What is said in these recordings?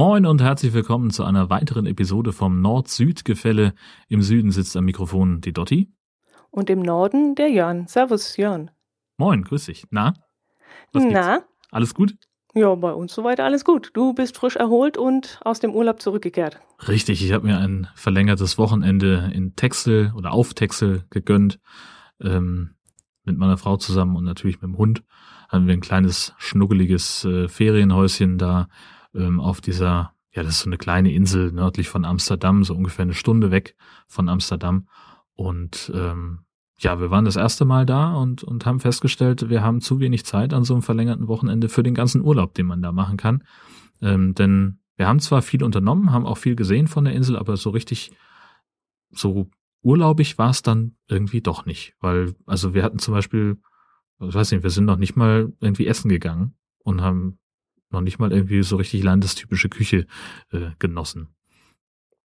Moin und herzlich willkommen zu einer weiteren Episode vom Nord-Süd-Gefälle. Im Süden sitzt am Mikrofon die Dotti. Und im Norden der Jörn. Servus, Jörn. Moin, grüß dich. Na? Was Na? Gibt's? Alles gut? Ja, bei uns soweit alles gut. Du bist frisch erholt und aus dem Urlaub zurückgekehrt. Richtig, ich habe mir ein verlängertes Wochenende in Texel oder auf Texel gegönnt. Ähm, mit meiner Frau zusammen und natürlich mit dem Hund. Haben wir ein kleines, schnuggeliges äh, Ferienhäuschen da ähm, auf dieser, ja, das ist so eine kleine Insel nördlich von Amsterdam, so ungefähr eine Stunde weg von Amsterdam. Und ähm, ja, wir waren das erste Mal da und, und haben festgestellt, wir haben zu wenig Zeit an so einem verlängerten Wochenende für den ganzen Urlaub, den man da machen kann. Ähm, denn wir haben zwar viel unternommen, haben auch viel gesehen von der Insel, aber so richtig so urlaubig war es dann irgendwie doch nicht. Weil, also wir hatten zum Beispiel, ich weiß nicht, wir sind noch nicht mal irgendwie essen gegangen und haben noch nicht mal irgendwie so richtig landestypische Küche äh, genossen.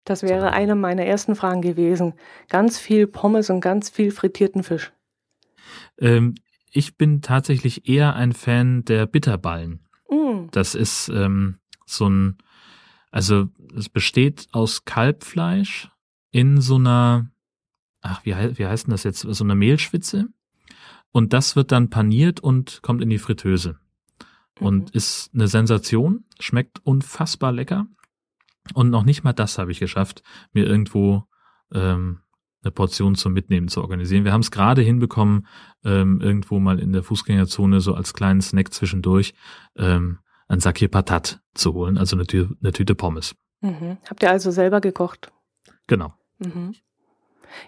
Das wäre so. eine meiner ersten Fragen gewesen. Ganz viel Pommes und ganz viel frittierten Fisch. Ähm, ich bin tatsächlich eher ein Fan der Bitterballen. Mm. Das ist ähm, so ein, also es besteht aus Kalbfleisch in so einer, ach, wie, wie heißt denn das jetzt, so einer Mehlschwitze. Und das wird dann paniert und kommt in die Fritteuse und mhm. ist eine Sensation, schmeckt unfassbar lecker. Und noch nicht mal das habe ich geschafft, mir irgendwo ähm, eine Portion zum Mitnehmen zu organisieren. Wir haben es gerade hinbekommen, ähm, irgendwo mal in der Fußgängerzone so als kleinen Snack zwischendurch ähm, ein Sakir Patat zu holen, also eine, Tü eine Tüte Pommes. Mhm. Habt ihr also selber gekocht? Genau. Mhm.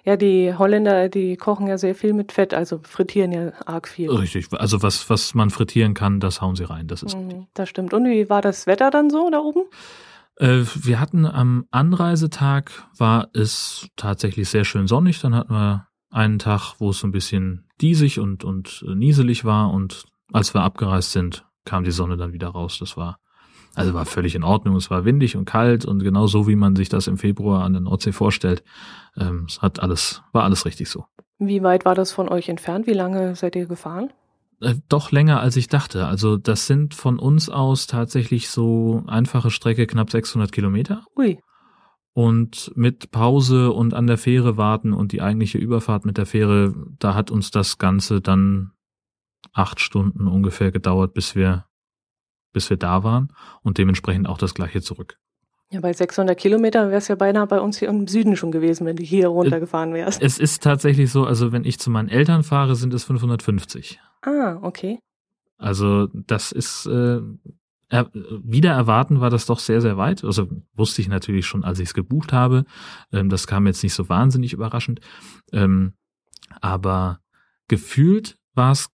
Ja, die Holländer, die kochen ja sehr viel mit Fett, also frittieren ja arg viel. Richtig, also was, was man frittieren kann, das hauen sie rein, das ist mhm. Das stimmt. Und wie war das Wetter dann so da oben? Äh, wir hatten am Anreisetag war es tatsächlich sehr schön sonnig. Dann hatten wir einen Tag, wo es so ein bisschen diesig und, und nieselig war. Und als wir abgereist sind, kam die Sonne dann wieder raus. Das war also war völlig in Ordnung. Es war windig und kalt und genau so, wie man sich das im Februar an der Nordsee vorstellt. Ähm, es hat alles, war alles richtig so. Wie weit war das von euch entfernt? Wie lange seid ihr gefahren? Äh, doch länger als ich dachte. Also das sind von uns aus tatsächlich so einfache Strecke knapp 600 Kilometer. Ui. Und mit Pause und an der Fähre warten und die eigentliche Überfahrt mit der Fähre, da hat uns das Ganze dann acht Stunden ungefähr gedauert, bis wir bis wir da waren und dementsprechend auch das gleiche zurück. Ja, bei 600 Kilometern wäre es ja beinahe bei uns hier im Süden schon gewesen, wenn du hier runtergefahren wärst. Es ist tatsächlich so, also wenn ich zu meinen Eltern fahre, sind es 550. Ah, okay. Also das ist äh, er, wieder erwarten war das doch sehr, sehr weit. Also wusste ich natürlich schon, als ich es gebucht habe. Ähm, das kam jetzt nicht so wahnsinnig überraschend. Ähm, aber gefühlt war es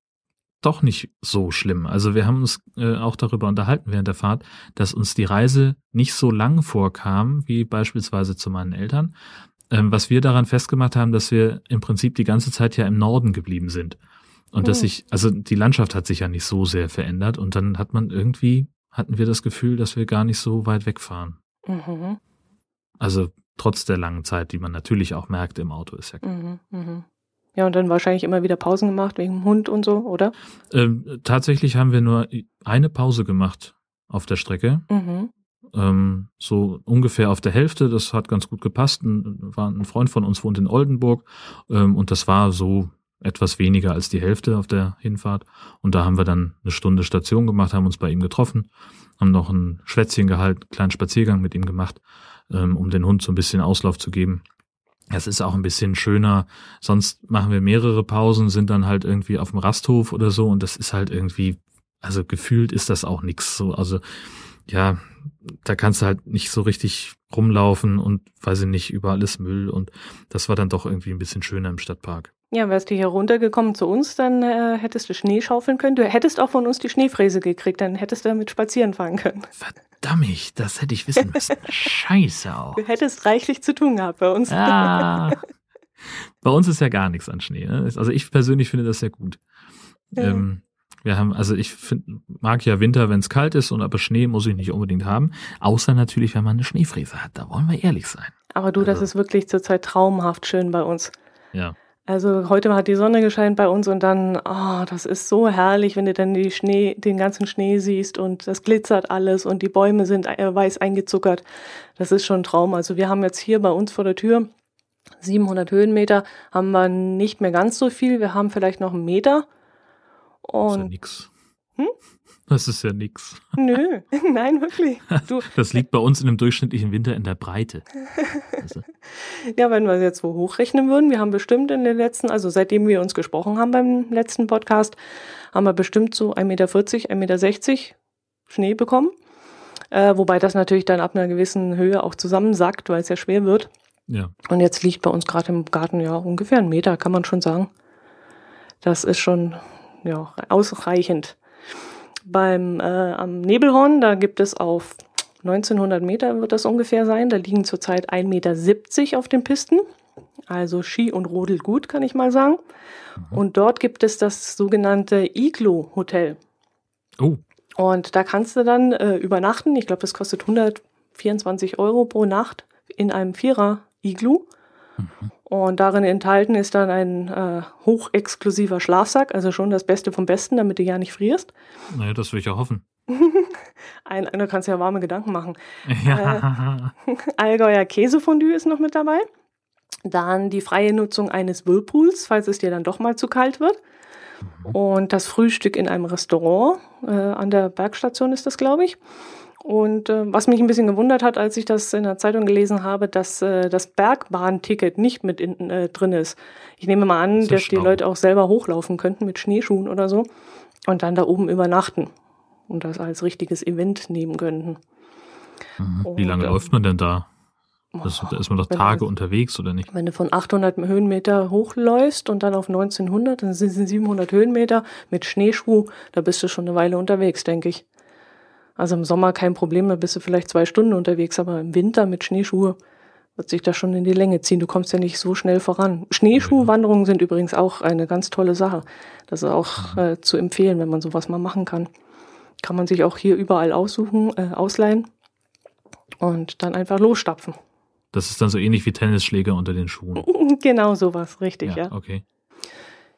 doch nicht so schlimm. Also wir haben uns äh, auch darüber unterhalten während der Fahrt, dass uns die Reise nicht so lang vorkam wie beispielsweise zu meinen Eltern. Ähm, was wir daran festgemacht haben, dass wir im Prinzip die ganze Zeit ja im Norden geblieben sind. Und dass sich, also die Landschaft hat sich ja nicht so sehr verändert und dann hat man irgendwie, hatten wir das Gefühl, dass wir gar nicht so weit wegfahren. Mhm. Also trotz der langen Zeit, die man natürlich auch merkt im Auto, ist ja klar. Mhm, mh. Ja, und dann wahrscheinlich immer wieder Pausen gemacht wegen dem Hund und so, oder? Ähm, tatsächlich haben wir nur eine Pause gemacht auf der Strecke. Mhm. Ähm, so ungefähr auf der Hälfte, das hat ganz gut gepasst. Ein, war ein Freund von uns wohnt in Oldenburg ähm, und das war so etwas weniger als die Hälfte auf der Hinfahrt. Und da haben wir dann eine Stunde Station gemacht, haben uns bei ihm getroffen, haben noch ein Schwätzchen gehalten, einen kleinen Spaziergang mit ihm gemacht, ähm, um den Hund so ein bisschen Auslauf zu geben. Es ist auch ein bisschen schöner. Sonst machen wir mehrere Pausen, sind dann halt irgendwie auf dem Rasthof oder so und das ist halt irgendwie, also gefühlt ist das auch nichts so. Also ja, da kannst du halt nicht so richtig rumlaufen und weiß ich nicht, überall ist Müll und das war dann doch irgendwie ein bisschen schöner im Stadtpark. Ja, wärst du hier runtergekommen zu uns, dann äh, hättest du Schnee schaufeln können. Du hättest auch von uns die Schneefräse gekriegt, dann hättest du damit spazieren fahren können. Verdammt, das hätte ich wissen müssen. Scheiße auch. Du hättest reichlich zu tun gehabt bei uns. Ah, bei uns ist ja gar nichts an Schnee. Ne? Also ich persönlich finde das sehr gut. Ja. Ähm, wir haben, also ich find, mag ja Winter, wenn es kalt ist, und aber Schnee muss ich nicht unbedingt haben. Außer natürlich, wenn man eine Schneefräse hat. Da wollen wir ehrlich sein. Aber du, also. das ist wirklich zurzeit traumhaft schön bei uns. Ja. Also heute hat die Sonne gescheint bei uns und dann, oh, das ist so herrlich, wenn du dann die Schnee, den ganzen Schnee siehst und das glitzert alles und die Bäume sind äh, weiß eingezuckert. Das ist schon ein Traum. Also wir haben jetzt hier bei uns vor der Tür 700 Höhenmeter, haben wir nicht mehr ganz so viel. Wir haben vielleicht noch einen Meter. Und das ist ja nix. Hm? Das ist ja nix. Nö, nein, wirklich. Du, das liegt bei uns in einem durchschnittlichen Winter in der Breite. Also. Ja, wenn wir jetzt wo hochrechnen würden, wir haben bestimmt in den letzten, also seitdem wir uns gesprochen haben beim letzten Podcast, haben wir bestimmt so 1,40 Meter, 1,60 Meter Schnee bekommen. Äh, wobei das natürlich dann ab einer gewissen Höhe auch zusammensackt, weil es ja schwer wird. Ja. Und jetzt liegt bei uns gerade im Garten ja ungefähr ein Meter, kann man schon sagen. Das ist schon ja, ausreichend. Beim äh, am Nebelhorn, da gibt es auf 1900 Meter wird das ungefähr sein. Da liegen zurzeit 1,70 Meter auf den Pisten. Also Ski und Rodel gut, kann ich mal sagen. Mhm. Und dort gibt es das sogenannte Iglo Hotel. Oh. Und da kannst du dann äh, übernachten. Ich glaube, das kostet 124 Euro pro Nacht in einem Vierer Iglu. Mhm. Und darin enthalten ist dann ein äh, hochexklusiver Schlafsack, also schon das Beste vom Besten, damit du ja nicht frierst. Naja, das will ich ja hoffen. ein, da kannst du ja warme Gedanken machen. Ja. Äh, Allgäuer Käsefondue ist noch mit dabei. Dann die freie Nutzung eines Whirlpools, falls es dir dann doch mal zu kalt wird. Mhm. Und das Frühstück in einem Restaurant. Äh, an der Bergstation ist das, glaube ich. Und äh, was mich ein bisschen gewundert hat, als ich das in der Zeitung gelesen habe, dass äh, das Bergbahnticket nicht mit in, äh, drin ist. Ich nehme mal an, das dass die Leute auch selber hochlaufen könnten mit Schneeschuhen oder so und dann da oben übernachten und das als richtiges Event nehmen könnten. Mhm. Wie lange und, läuft man denn da? Das, da ist man doch Tage du, unterwegs, oder nicht? Wenn du von 800 Höhenmeter hochläufst und dann auf 1900, dann sind es 700 Höhenmeter mit Schneeschuh, da bist du schon eine Weile unterwegs, denke ich. Also im Sommer kein Problem, da bist du vielleicht zwei Stunden unterwegs, aber im Winter mit Schneeschuhe wird sich das schon in die Länge ziehen. Du kommst ja nicht so schnell voran. Schneeschuhwanderungen sind übrigens auch eine ganz tolle Sache. Das ist auch äh, zu empfehlen, wenn man sowas mal machen kann. Kann man sich auch hier überall aussuchen, äh, ausleihen und dann einfach losstapfen. Das ist dann so ähnlich wie Tennisschläger unter den Schuhen. genau sowas, richtig, ja. ja. Okay.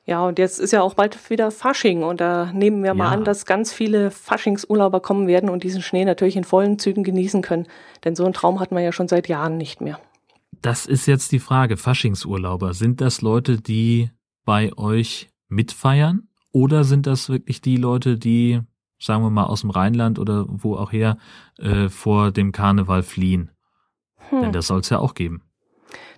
Ja, und jetzt ist ja auch bald wieder Fasching und da nehmen wir ja. mal an, dass ganz viele Faschingsurlauber kommen werden und diesen Schnee natürlich in vollen Zügen genießen können. Denn so einen Traum hat man ja schon seit Jahren nicht mehr. Das ist jetzt die Frage. Faschingsurlauber, sind das Leute, die bei euch mitfeiern? Oder sind das wirklich die Leute, die, sagen wir mal, aus dem Rheinland oder wo auch her, äh, vor dem Karneval fliehen? Hm. Denn das soll es ja auch geben.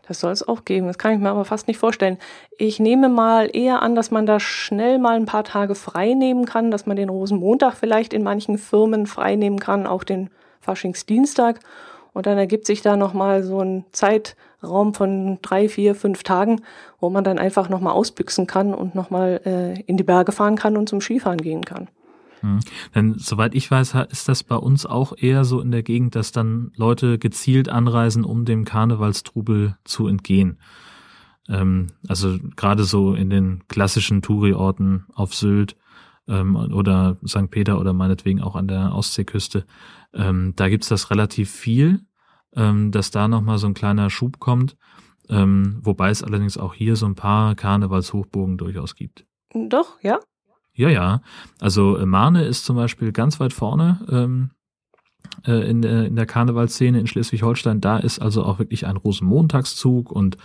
Das soll es auch geben. Das kann ich mir aber fast nicht vorstellen. Ich nehme mal eher an, dass man da schnell mal ein paar Tage frei nehmen kann, dass man den Rosenmontag vielleicht in manchen Firmen frei nehmen kann, auch den Faschingsdienstag. Und dann ergibt sich da nochmal so ein Zeitraum von drei, vier, fünf Tagen, wo man dann einfach nochmal ausbüchsen kann und nochmal äh, in die Berge fahren kann und zum Skifahren gehen kann. Mhm. Denn soweit ich weiß, ist das bei uns auch eher so in der Gegend, dass dann Leute gezielt anreisen, um dem Karnevalstrubel zu entgehen. Ähm, also gerade so in den klassischen Touri-Orten auf Sylt ähm, oder St. Peter oder meinetwegen auch an der Ostseeküste. Ähm, da gibt's das relativ viel, ähm, dass da nochmal so ein kleiner Schub kommt. Ähm, wobei es allerdings auch hier so ein paar Karnevalshochbogen durchaus gibt. Doch, ja. Ja, ja. Also äh, Mahne ist zum Beispiel ganz weit vorne ähm, äh, in, der, in der Karnevalszene in Schleswig-Holstein. Da ist also auch wirklich ein Rosenmontagszug und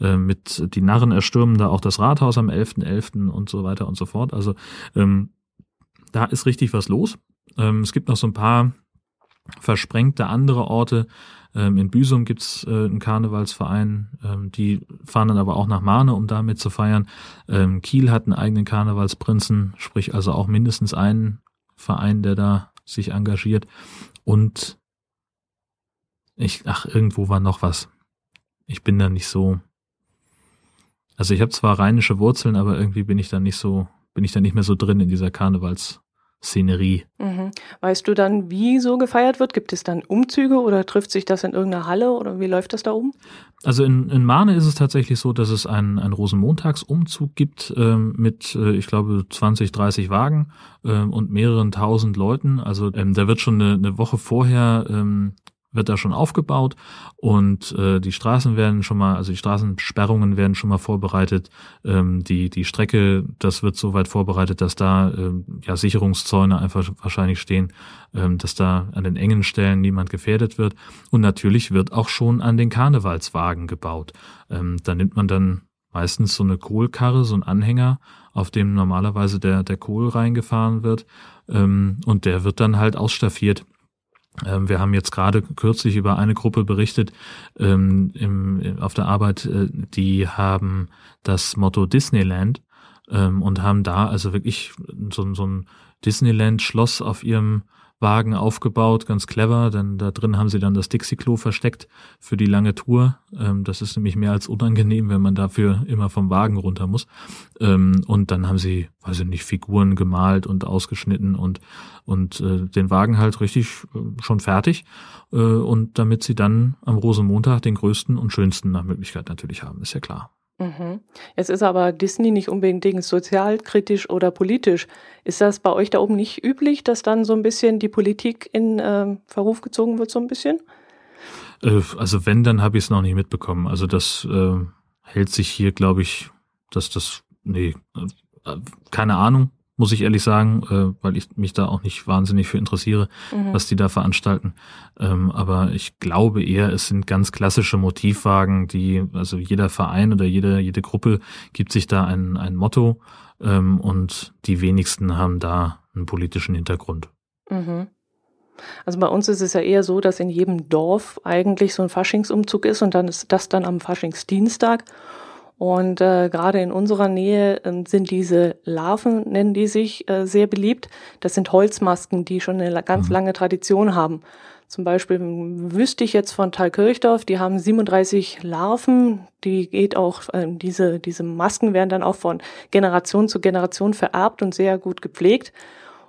äh, mit die Narren erstürmen da auch das Rathaus am 11.11. .11. und so weiter und so fort. Also ähm, da ist richtig was los. Ähm, es gibt noch so ein paar versprengte andere Orte, ähm, in Büsum gibt's äh, einen Karnevalsverein, ähm, die fahren dann aber auch nach Mahne, um damit zu feiern. Ähm, Kiel hat einen eigenen Karnevalsprinzen, sprich also auch mindestens einen Verein, der da sich engagiert. Und ich, ach, irgendwo war noch was. Ich bin da nicht so. Also ich habe zwar rheinische Wurzeln, aber irgendwie bin ich da nicht so, bin ich da nicht mehr so drin in dieser Karnevals Szenerie. Mhm. Weißt du dann, wie so gefeiert wird? Gibt es dann Umzüge oder trifft sich das in irgendeiner Halle oder wie läuft das da um? Also in, in Mahne ist es tatsächlich so, dass es einen, einen Rosenmontagsumzug gibt ähm, mit, äh, ich glaube, 20, 30 Wagen ähm, und mehreren tausend Leuten. Also ähm, da wird schon eine, eine Woche vorher ähm, wird da schon aufgebaut und äh, die Straßen werden schon mal, also die Straßensperrungen werden schon mal vorbereitet. Ähm, die die Strecke, das wird so weit vorbereitet, dass da äh, ja Sicherungszäune einfach wahrscheinlich stehen, ähm, dass da an den engen Stellen niemand gefährdet wird. Und natürlich wird auch schon an den Karnevalswagen gebaut. Ähm, da nimmt man dann meistens so eine Kohlkarre, so ein Anhänger, auf dem normalerweise der der Kohl reingefahren wird ähm, und der wird dann halt ausstaffiert ähm, wir haben jetzt gerade kürzlich über eine Gruppe berichtet ähm, im, auf der Arbeit, äh, die haben das Motto Disneyland ähm, und haben da also wirklich so, so ein Disneyland-Schloss auf ihrem Wagen aufgebaut, ganz clever, denn da drin haben sie dann das Dixie-Klo versteckt für die lange Tour. Ähm, das ist nämlich mehr als unangenehm, wenn man dafür immer vom Wagen runter muss. Ähm, und dann haben sie, weiß ich nicht, Figuren gemalt und ausgeschnitten und, und äh, den Wagen halt richtig äh, schon fertig. Äh, und damit sie dann am Rosenmontag den größten und schönsten nach Möglichkeit natürlich haben, ist ja klar. Mhm. Jetzt ist aber Disney nicht unbedingt sozialkritisch oder politisch. Ist das bei euch da oben nicht üblich, dass dann so ein bisschen die Politik in äh, Verruf gezogen wird, so ein bisschen? Äh, also wenn, dann habe ich es noch nicht mitbekommen. Also das äh, hält sich hier, glaube ich, dass das, nee, äh, keine Ahnung muss ich ehrlich sagen, äh, weil ich mich da auch nicht wahnsinnig für interessiere, mhm. was die da veranstalten. Ähm, aber ich glaube eher, es sind ganz klassische Motivwagen, die, also jeder Verein oder jede, jede Gruppe gibt sich da ein, ein Motto ähm, und die wenigsten haben da einen politischen Hintergrund. Mhm. Also bei uns ist es ja eher so, dass in jedem Dorf eigentlich so ein Faschingsumzug ist und dann ist das dann am Faschingsdienstag. Und äh, gerade in unserer Nähe äh, sind diese Larven, nennen die sich, äh, sehr beliebt. Das sind Holzmasken, die schon eine ganz mhm. lange Tradition haben. Zum Beispiel wüsste ich jetzt von Thalkirchdorf, die haben 37 Larven, die geht auch, äh, diese, diese Masken werden dann auch von Generation zu Generation vererbt und sehr gut gepflegt.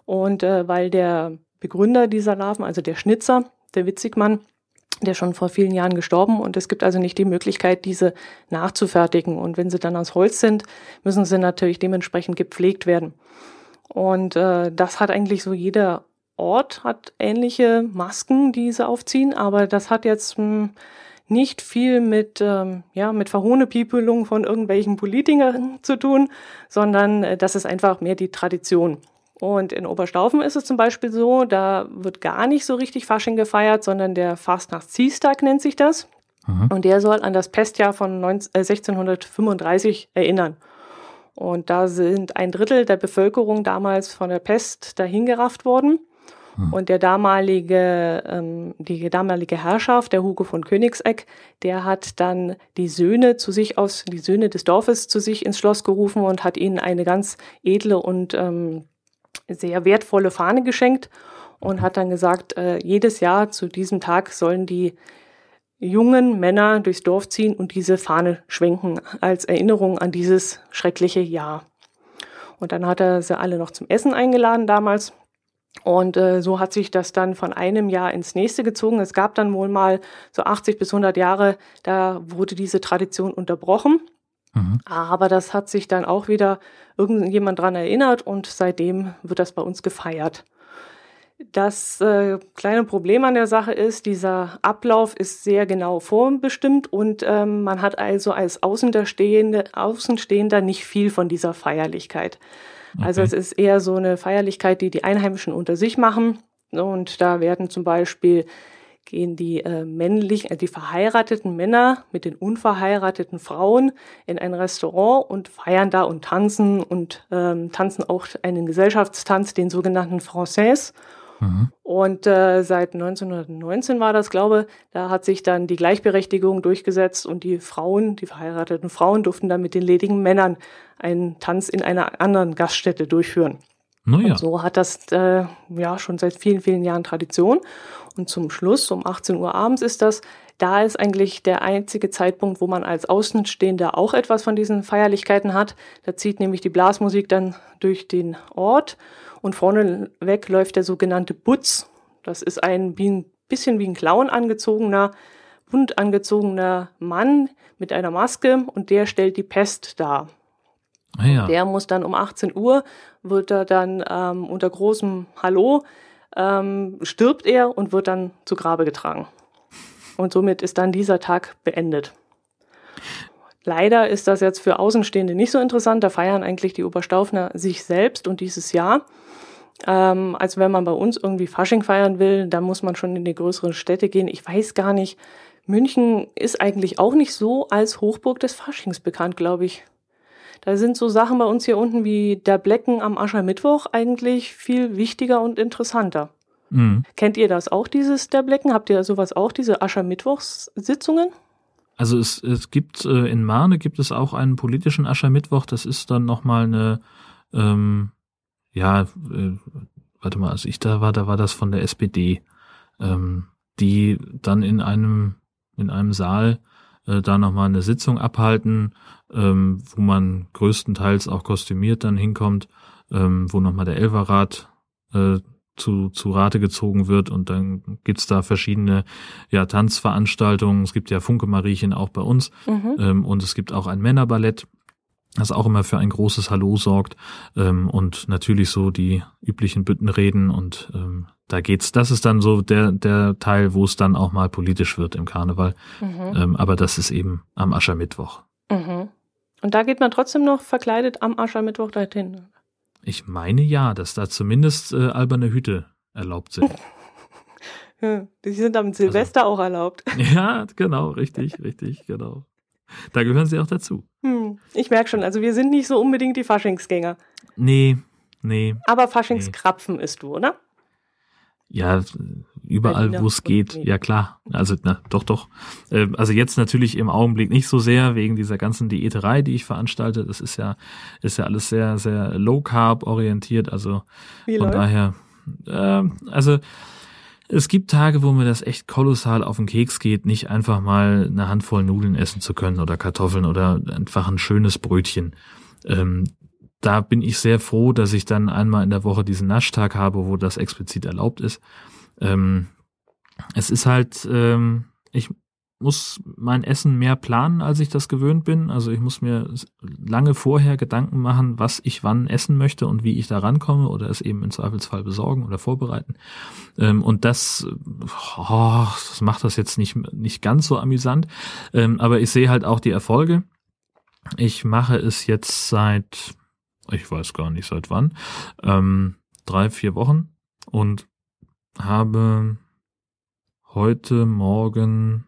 Und äh, weil der Begründer dieser Larven, also der Schnitzer, der Witzigmann, der schon vor vielen Jahren gestorben und es gibt also nicht die Möglichkeit, diese nachzufertigen. Und wenn sie dann aus Holz sind, müssen sie natürlich dementsprechend gepflegt werden. Und äh, das hat eigentlich so jeder Ort hat ähnliche Masken, die sie aufziehen, aber das hat jetzt mh, hm, nicht viel mit ähm, ja mit Verhohnepiepelung von irgendwelchen Politikern zu tun, sondern äh, das ist einfach mehr die Tradition. Und in Oberstaufen ist es zum Beispiel so, da wird gar nicht so richtig Fasching gefeiert, sondern der Fastnachtsdienstag nennt sich das. Mhm. Und der soll an das Pestjahr von 19, äh, 1635 erinnern. Und da sind ein Drittel der Bevölkerung damals von der Pest dahingerafft worden. Mhm. Und der damalige, ähm, die damalige Herrschaft, der Hugo von Königseck, der hat dann die Söhne zu sich aus, die Söhne des Dorfes zu sich ins Schloss gerufen und hat ihnen eine ganz edle und ähm, sehr wertvolle Fahne geschenkt und hat dann gesagt, äh, jedes Jahr zu diesem Tag sollen die jungen Männer durchs Dorf ziehen und diese Fahne schwenken als Erinnerung an dieses schreckliche Jahr. Und dann hat er sie alle noch zum Essen eingeladen damals. Und äh, so hat sich das dann von einem Jahr ins nächste gezogen. Es gab dann wohl mal so 80 bis 100 Jahre, da wurde diese Tradition unterbrochen. Mhm. Aber das hat sich dann auch wieder irgendjemand dran erinnert und seitdem wird das bei uns gefeiert. Das äh, kleine Problem an der Sache ist, dieser Ablauf ist sehr genau vorbestimmt und ähm, man hat also als Außenstehende, Außenstehender nicht viel von dieser Feierlichkeit. Okay. Also es ist eher so eine Feierlichkeit, die die Einheimischen unter sich machen. Und da werden zum Beispiel gehen die äh, männlichen, äh, die verheirateten Männer mit den unverheirateten Frauen in ein Restaurant und feiern da und tanzen und ähm, tanzen auch einen Gesellschaftstanz, den sogenannten Français. Mhm. Und äh, seit 1919 war das, glaube da hat sich dann die Gleichberechtigung durchgesetzt und die Frauen, die verheirateten Frauen, durften dann mit den ledigen Männern einen Tanz in einer anderen Gaststätte durchführen. Naja. Und so hat das äh, ja schon seit vielen, vielen Jahren Tradition. Und zum Schluss, um 18 Uhr abends ist das, da ist eigentlich der einzige Zeitpunkt, wo man als Außenstehender auch etwas von diesen Feierlichkeiten hat. Da zieht nämlich die Blasmusik dann durch den Ort und vorne weg läuft der sogenannte Butz. Das ist ein, wie ein bisschen wie ein Clown angezogener, bunt angezogener Mann mit einer Maske und der stellt die Pest dar. Ah ja. Der muss dann um 18 Uhr, wird er dann ähm, unter großem Hallo, ähm, stirbt er und wird dann zu Grabe getragen. Und somit ist dann dieser Tag beendet. Leider ist das jetzt für Außenstehende nicht so interessant. Da feiern eigentlich die Oberstaufner sich selbst und dieses Jahr. Ähm, als wenn man bei uns irgendwie Fasching feiern will, da muss man schon in die größeren Städte gehen. Ich weiß gar nicht. München ist eigentlich auch nicht so als Hochburg des Faschings bekannt, glaube ich. Da sind so Sachen bei uns hier unten wie der Blecken am Aschermittwoch eigentlich viel wichtiger und interessanter. Mhm. Kennt ihr das auch, dieses der Blecken? Habt ihr sowas auch, diese Aschermittwochssitzungen? Also es, es gibt äh, in Marne gibt es auch einen politischen Aschermittwoch. Das ist dann nochmal eine, ähm, ja, äh, warte mal, als ich da war, da war das von der SPD, ähm, die dann in einem in einem Saal äh, da nochmal eine Sitzung abhalten, ähm, wo man größtenteils auch kostümiert dann hinkommt, ähm, wo nochmal der Elverrat äh, zu, zu Rate gezogen wird und dann gibt's da verschiedene ja, Tanzveranstaltungen. Es gibt ja Funke Mariechen auch bei uns mhm. ähm, und es gibt auch ein Männerballett, das auch immer für ein großes Hallo sorgt ähm, und natürlich so die üblichen Büttenreden und ähm, da geht's, das ist dann so der, der Teil, wo es dann auch mal politisch wird im Karneval. Mhm. Ähm, aber das ist eben am Aschermittwoch. Mhm. Und da geht man trotzdem noch verkleidet am Aschermittwoch dahin. Ich meine ja, dass da zumindest äh, alberne Hüte erlaubt sind. die sind am Silvester also, auch erlaubt. Ja, genau, richtig, richtig, genau. Da gehören sie auch dazu. Hm, ich merke schon, also wir sind nicht so unbedingt die Faschingsgänger. Nee, nee. Aber Faschingskrapfen nee. isst du, oder? Ja, überall, wo es geht. Ja, klar. Also, na, doch, doch. Äh, also jetzt natürlich im Augenblick nicht so sehr wegen dieser ganzen Diäterei, die ich veranstalte. Das ist ja, ist ja alles sehr, sehr low carb orientiert. Also Wie von läuft? daher, äh, also es gibt Tage, wo mir das echt kolossal auf den Keks geht, nicht einfach mal eine Handvoll Nudeln essen zu können oder Kartoffeln oder einfach ein schönes Brötchen. Ähm, da bin ich sehr froh, dass ich dann einmal in der Woche diesen Naschtag habe, wo das explizit erlaubt ist. Ähm, es ist halt, ähm, ich muss mein Essen mehr planen, als ich das gewöhnt bin. Also ich muss mir lange vorher Gedanken machen, was ich wann essen möchte und wie ich da rankomme oder es eben im Zweifelsfall besorgen oder vorbereiten. Ähm, und das, oh, das macht das jetzt nicht, nicht ganz so amüsant. Ähm, aber ich sehe halt auch die Erfolge. Ich mache es jetzt seit ich weiß gar nicht seit wann, ähm, drei, vier Wochen und habe heute Morgen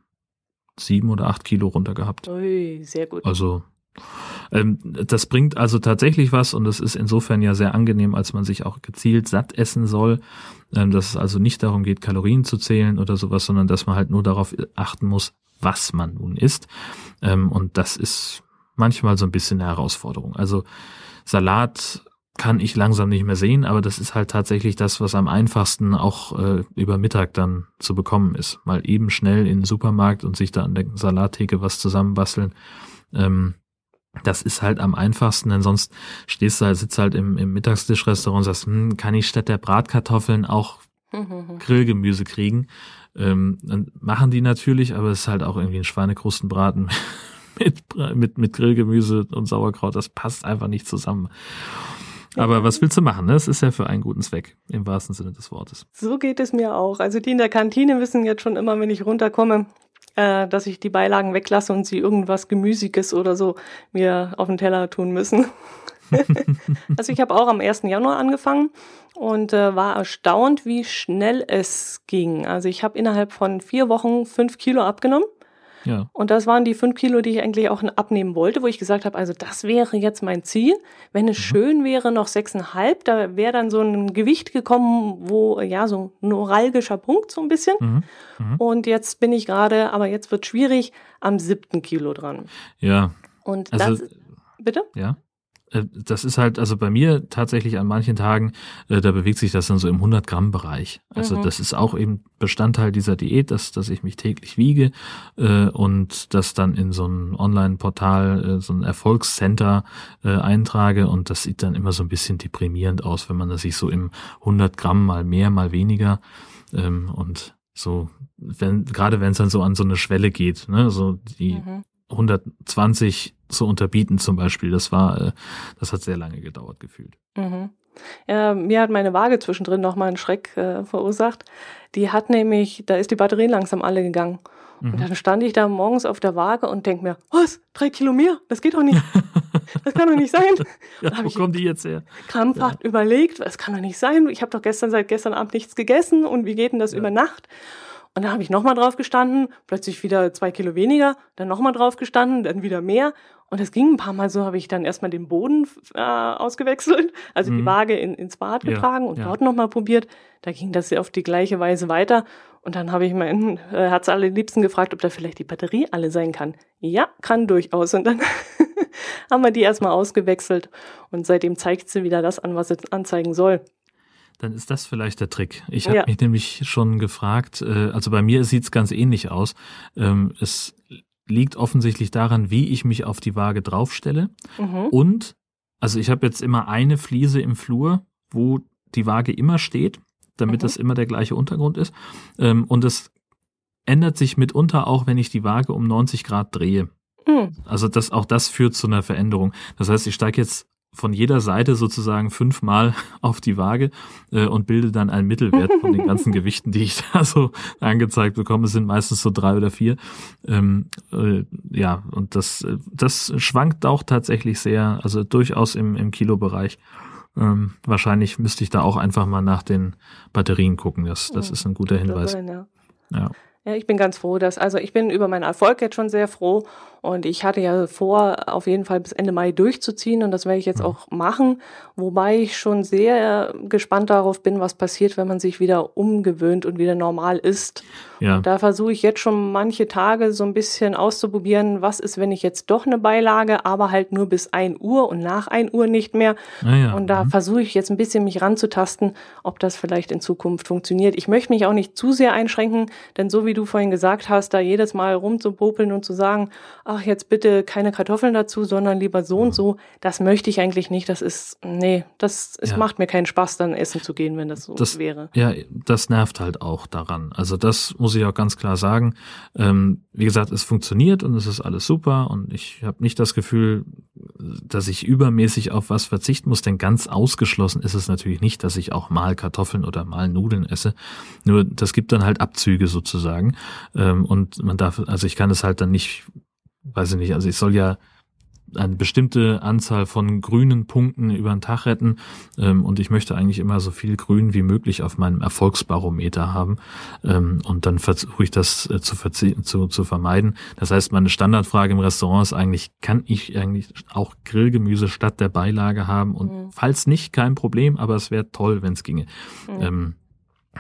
sieben oder acht Kilo runter gehabt. Ui, sehr gut. Also ähm, das bringt also tatsächlich was und es ist insofern ja sehr angenehm, als man sich auch gezielt satt essen soll. Ähm, dass es also nicht darum geht, Kalorien zu zählen oder sowas, sondern dass man halt nur darauf achten muss, was man nun isst. Ähm, und das ist manchmal so ein bisschen eine Herausforderung. Also Salat kann ich langsam nicht mehr sehen, aber das ist halt tatsächlich das, was am einfachsten auch äh, über Mittag dann zu bekommen ist. Mal eben schnell in den Supermarkt und sich da an der Salattheke was zusammenbasteln. Ähm, das ist halt am einfachsten, denn sonst stehst du halt, sitzt halt im, im Mittagstischrestaurant und sagst, hm, kann ich statt der Bratkartoffeln auch Grillgemüse kriegen? Ähm, dann machen die natürlich, aber es ist halt auch irgendwie ein Schweinekrustenbraten mit, mit, mit Grillgemüse und Sauerkraut. Das passt einfach nicht zusammen. Aber was willst du machen? Ne? Es ist ja für einen guten Zweck, im wahrsten Sinne des Wortes. So geht es mir auch. Also die in der Kantine wissen jetzt schon immer, wenn ich runterkomme, äh, dass ich die Beilagen weglasse und sie irgendwas Gemüsiges oder so mir auf den Teller tun müssen. also ich habe auch am 1. Januar angefangen und äh, war erstaunt, wie schnell es ging. Also ich habe innerhalb von vier Wochen fünf Kilo abgenommen. Ja. Und das waren die fünf Kilo, die ich eigentlich auch abnehmen wollte, wo ich gesagt habe, also das wäre jetzt mein Ziel. Wenn es mhm. schön wäre, noch sechseinhalb, da wäre dann so ein Gewicht gekommen, wo, ja, so ein neuralgischer Punkt so ein bisschen. Mhm. Mhm. Und jetzt bin ich gerade, aber jetzt wird schwierig, am siebten Kilo dran. Ja. Und also, das, bitte? Ja. Äh, das ist halt, also bei mir tatsächlich an manchen Tagen, äh, da bewegt sich das dann so im 100 Gramm Bereich. Also mhm. das ist auch eben Bestandteil dieser Diät, dass, dass ich mich täglich wiege äh, und das dann in so ein Online-Portal, äh, so ein Erfolgscenter äh, eintrage und das sieht dann immer so ein bisschen deprimierend aus, wenn man das sich so im 100 Gramm mal mehr, mal weniger ähm, und so, wenn, gerade wenn es dann so an so eine Schwelle geht, ne, so die mhm. 120 zu unterbieten zum Beispiel. Das war, äh, das hat sehr lange gedauert gefühlt. Mhm. Ja, mir hat meine Waage zwischendrin nochmal einen Schreck äh, verursacht. Die hat nämlich, da ist die Batterie langsam alle gegangen. Mhm. Und dann stand ich da morgens auf der Waage und denke mir, was, drei Kilo mehr? Das geht doch nicht. Das kann doch nicht sein. ja, wo kommen die jetzt her? Krampfhaft ja. überlegt, das kann doch nicht sein. Ich habe doch gestern seit gestern Abend nichts gegessen und wie geht denn das ja. über Nacht? Und dann habe ich nochmal drauf gestanden, plötzlich wieder zwei Kilo weniger, dann nochmal drauf gestanden, dann wieder mehr. Und es ging ein paar Mal so, habe ich dann erstmal den Boden äh, ausgewechselt, also mhm. die Waage in, ins Bad getragen ja, und ja. dort nochmal probiert. Da ging das auf die gleiche Weise weiter. Und dann habe ich meinen äh, Herz allerliebsten gefragt, ob da vielleicht die Batterie alle sein kann. Ja, kann durchaus. Und dann haben wir die erstmal ausgewechselt. Und seitdem zeigt sie wieder das an, was sie anzeigen soll. Dann ist das vielleicht der Trick. Ich habe ja. mich nämlich schon gefragt, äh, also bei mir sieht es ganz ähnlich aus. Ähm, es liegt offensichtlich daran, wie ich mich auf die Waage draufstelle. Mhm. Und, also ich habe jetzt immer eine Fliese im Flur, wo die Waage immer steht, damit mhm. das immer der gleiche Untergrund ist. Ähm, und es ändert sich mitunter auch, wenn ich die Waage um 90 Grad drehe. Mhm. Also das, auch das führt zu einer Veränderung. Das heißt, ich steige jetzt von jeder Seite sozusagen fünfmal auf die Waage äh, und bilde dann einen Mittelwert von den ganzen Gewichten, die ich da so angezeigt bekomme. Es sind meistens so drei oder vier. Ähm, äh, ja, und das, das schwankt auch tatsächlich sehr, also durchaus im, im Kilobereich. Ähm, wahrscheinlich müsste ich da auch einfach mal nach den Batterien gucken. Das, das ist ein guter Hinweis. Ja. Ja, ich bin ganz froh, dass, also ich bin über meinen Erfolg jetzt schon sehr froh und ich hatte ja vor, auf jeden Fall bis Ende Mai durchzuziehen und das werde ich jetzt auch machen, wobei ich schon sehr gespannt darauf bin, was passiert, wenn man sich wieder umgewöhnt und wieder normal ist. Ja. Da versuche ich jetzt schon manche Tage so ein bisschen auszuprobieren, was ist, wenn ich jetzt doch eine Beilage, aber halt nur bis ein Uhr und nach ein Uhr nicht mehr. Ah ja. Und da mhm. versuche ich jetzt ein bisschen mich ranzutasten, ob das vielleicht in Zukunft funktioniert. Ich möchte mich auch nicht zu sehr einschränken, denn so wie du vorhin gesagt hast, da jedes Mal rumzupopeln und zu sagen, ach, jetzt bitte keine Kartoffeln dazu, sondern lieber so und so. Das möchte ich eigentlich nicht. Das ist, nee, das, es ja. macht mir keinen Spaß, dann essen zu gehen, wenn das so das, wäre. Ja, das nervt halt auch daran. Also das muss ich auch ganz klar sagen. Ähm, wie gesagt, es funktioniert und es ist alles super und ich habe nicht das Gefühl, dass ich übermäßig auf was verzichten muss, denn ganz ausgeschlossen ist es natürlich nicht, dass ich auch mal Kartoffeln oder mal Nudeln esse. Nur das gibt dann halt Abzüge sozusagen. Ähm, und man darf, also ich kann es halt dann nicht weiß ich nicht, also ich soll ja eine bestimmte Anzahl von grünen Punkten über den Tag retten ähm, und ich möchte eigentlich immer so viel Grün wie möglich auf meinem Erfolgsbarometer haben ähm, und dann versuche ich das äh, zu, zu, zu vermeiden. Das heißt, meine Standardfrage im Restaurant ist eigentlich, kann ich eigentlich auch Grillgemüse statt der Beilage haben und mhm. falls nicht, kein Problem, aber es wäre toll, wenn es ginge. Mhm. Ähm,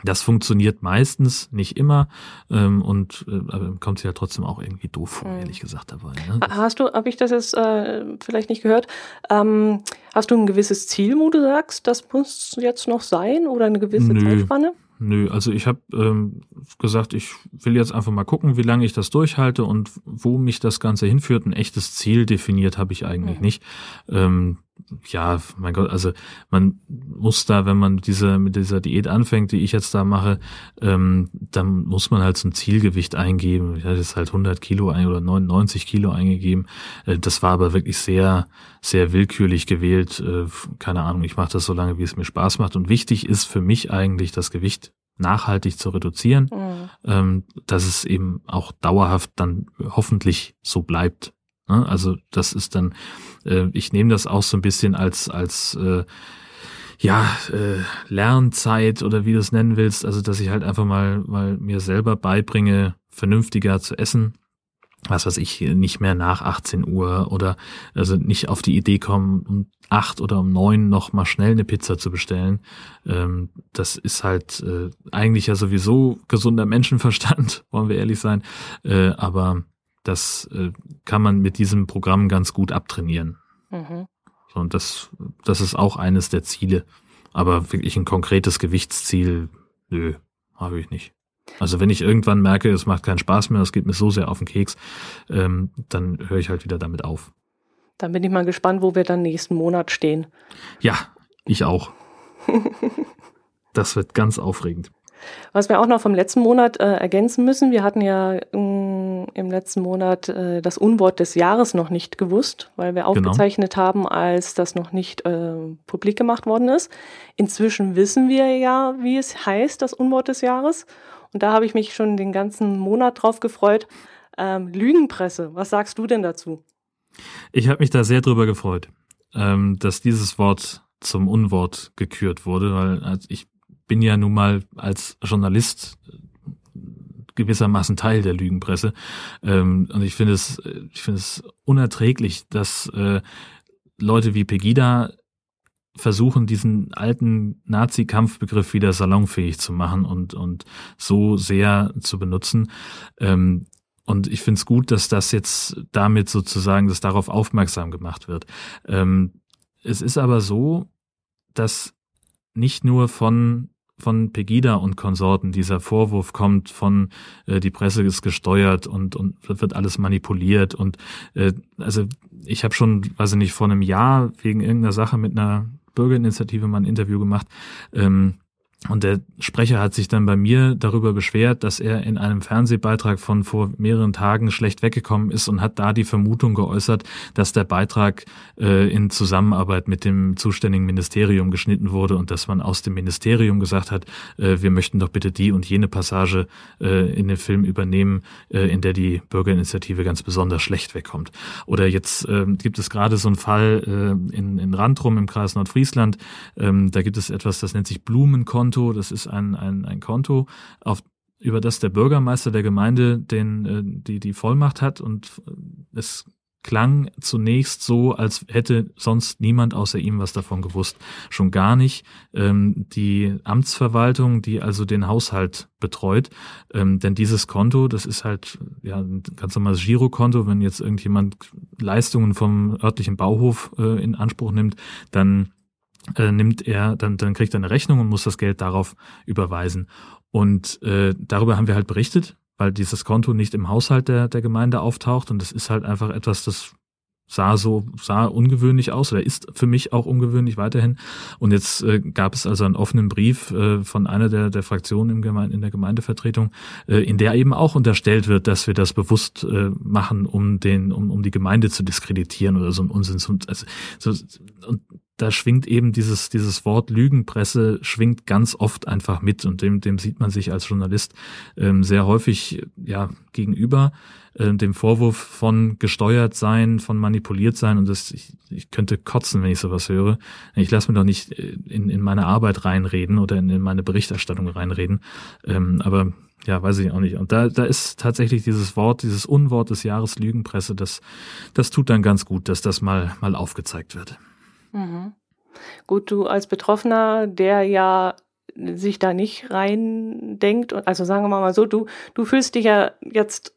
das funktioniert meistens, nicht immer ähm, und äh, kommt sich ja trotzdem auch irgendwie doof vor, mhm. ehrlich gesagt dabei. Ne? Hast du, habe ich das jetzt äh, vielleicht nicht gehört, ähm, hast du ein gewisses Ziel, wo du sagst, das muss jetzt noch sein oder eine gewisse Nö. Zeitspanne? Nö, also ich habe ähm, gesagt, ich will jetzt einfach mal gucken, wie lange ich das durchhalte und wo mich das Ganze hinführt. Ein echtes Ziel definiert habe ich eigentlich mhm. nicht. Ähm, ja, mein Gott, also man muss da, wenn man diese mit dieser Diät anfängt, die ich jetzt da mache, ähm, dann muss man halt so ein Zielgewicht eingeben. Ich hatte jetzt halt 100 Kilo ein oder 99 Kilo eingegeben. Äh, das war aber wirklich sehr, sehr willkürlich gewählt. Äh, keine Ahnung, ich mache das so lange, wie es mir Spaß macht. Und wichtig ist für mich eigentlich das Gewicht nachhaltig zu reduzieren, mhm. ähm, dass es eben auch dauerhaft dann hoffentlich so bleibt. Ne? Also das ist dann, äh, ich nehme das auch so ein bisschen als, als äh, ja, äh, Lernzeit oder wie du es nennen willst, also dass ich halt einfach mal, mal mir selber beibringe, vernünftiger zu essen, was weiß ich, nicht mehr nach 18 Uhr oder also nicht auf die Idee kommen, um acht oder um neun noch mal schnell eine Pizza zu bestellen. Ähm, das ist halt äh, eigentlich ja sowieso gesunder Menschenverstand, wollen wir ehrlich sein. Äh, aber das äh, kann man mit diesem Programm ganz gut abtrainieren. Mhm. Und das, das ist auch eines der Ziele. Aber wirklich ein konkretes Gewichtsziel, nö, habe ich nicht. Also wenn ich irgendwann merke, es macht keinen Spaß mehr, es geht mir so sehr auf den Keks, ähm, dann höre ich halt wieder damit auf. Dann bin ich mal gespannt, wo wir dann nächsten Monat stehen. Ja, ich auch. das wird ganz aufregend. Was wir auch noch vom letzten Monat äh, ergänzen müssen, wir hatten ja mh, mm, im letzten Monat äh, das Unwort des Jahres noch nicht gewusst, weil wir genau. aufgezeichnet genau. haben, als das noch nicht äh, publik gemacht worden ist. Inzwischen wissen wir ja, wie es heißt, das Unwort des Jahres. Und da habe ich mich schon den ganzen Monat drauf gefreut. Ähm, Lügenpresse, was sagst du denn dazu? Ich habe mich da sehr drüber gefreut, ähm, dass dieses Wort zum Unwort gekürt wurde, weil ich bin ja nun mal als Journalist gewissermaßen Teil der Lügenpresse. Ähm, und ich finde es, ich finde es unerträglich, dass äh, Leute wie Pegida versuchen, diesen alten Nazi-Kampfbegriff wieder salonfähig zu machen und, und so sehr zu benutzen. Ähm, und ich finde es gut, dass das jetzt damit sozusagen, dass darauf aufmerksam gemacht wird. Ähm, es ist aber so, dass nicht nur von von Pegida und Konsorten dieser Vorwurf kommt von äh, die Presse ist gesteuert und und wird alles manipuliert und äh, also ich habe schon weiß ich nicht vor einem Jahr wegen irgendeiner Sache mit einer Bürgerinitiative mal ein Interview gemacht ähm, und der Sprecher hat sich dann bei mir darüber beschwert, dass er in einem Fernsehbeitrag von vor mehreren Tagen schlecht weggekommen ist und hat da die Vermutung geäußert, dass der Beitrag äh, in Zusammenarbeit mit dem zuständigen Ministerium geschnitten wurde und dass man aus dem Ministerium gesagt hat, äh, wir möchten doch bitte die und jene Passage äh, in den Film übernehmen, äh, in der die Bürgerinitiative ganz besonders schlecht wegkommt. Oder jetzt äh, gibt es gerade so einen Fall äh, in, in Randrum im Kreis Nordfriesland, ähm, da gibt es etwas, das nennt sich Blumenkonto Konto, das ist ein, ein, ein Konto, auf, über das der Bürgermeister der Gemeinde den, äh, die, die Vollmacht hat und es klang zunächst so, als hätte sonst niemand außer ihm was davon gewusst. Schon gar nicht ähm, die Amtsverwaltung, die also den Haushalt betreut. Ähm, denn dieses Konto, das ist halt ja ein ganz normales Girokonto. Wenn jetzt irgendjemand Leistungen vom örtlichen Bauhof äh, in Anspruch nimmt, dann äh, nimmt er, dann, dann kriegt er eine Rechnung und muss das Geld darauf überweisen. Und äh, darüber haben wir halt berichtet, weil dieses Konto nicht im Haushalt der, der Gemeinde auftaucht und das ist halt einfach etwas, das sah so, sah ungewöhnlich aus oder ist für mich auch ungewöhnlich weiterhin. Und jetzt äh, gab es also einen offenen Brief äh, von einer der, der Fraktionen im Gemeinde, in der Gemeindevertretung, äh, in der eben auch unterstellt wird, dass wir das bewusst äh, machen, um den, um, um die Gemeinde zu diskreditieren oder so ein Unsinn. Also, so, und da schwingt eben dieses, dieses Wort Lügenpresse schwingt ganz oft einfach mit und dem, dem sieht man sich als Journalist ähm, sehr häufig ja, gegenüber, äh, dem Vorwurf von gesteuert sein, von manipuliert sein und das, ich, ich könnte kotzen, wenn ich sowas höre. Ich lasse mir doch nicht äh, in, in meine Arbeit reinreden oder in, in meine Berichterstattung reinreden. Ähm, aber ja, weiß ich auch nicht. Und da, da ist tatsächlich dieses Wort, dieses Unwort des Jahres Lügenpresse, das, das tut dann ganz gut, dass das mal, mal aufgezeigt wird. Mhm. Gut, du als Betroffener, der ja sich da nicht rein denkt, also sagen wir mal so, du, du fühlst dich ja jetzt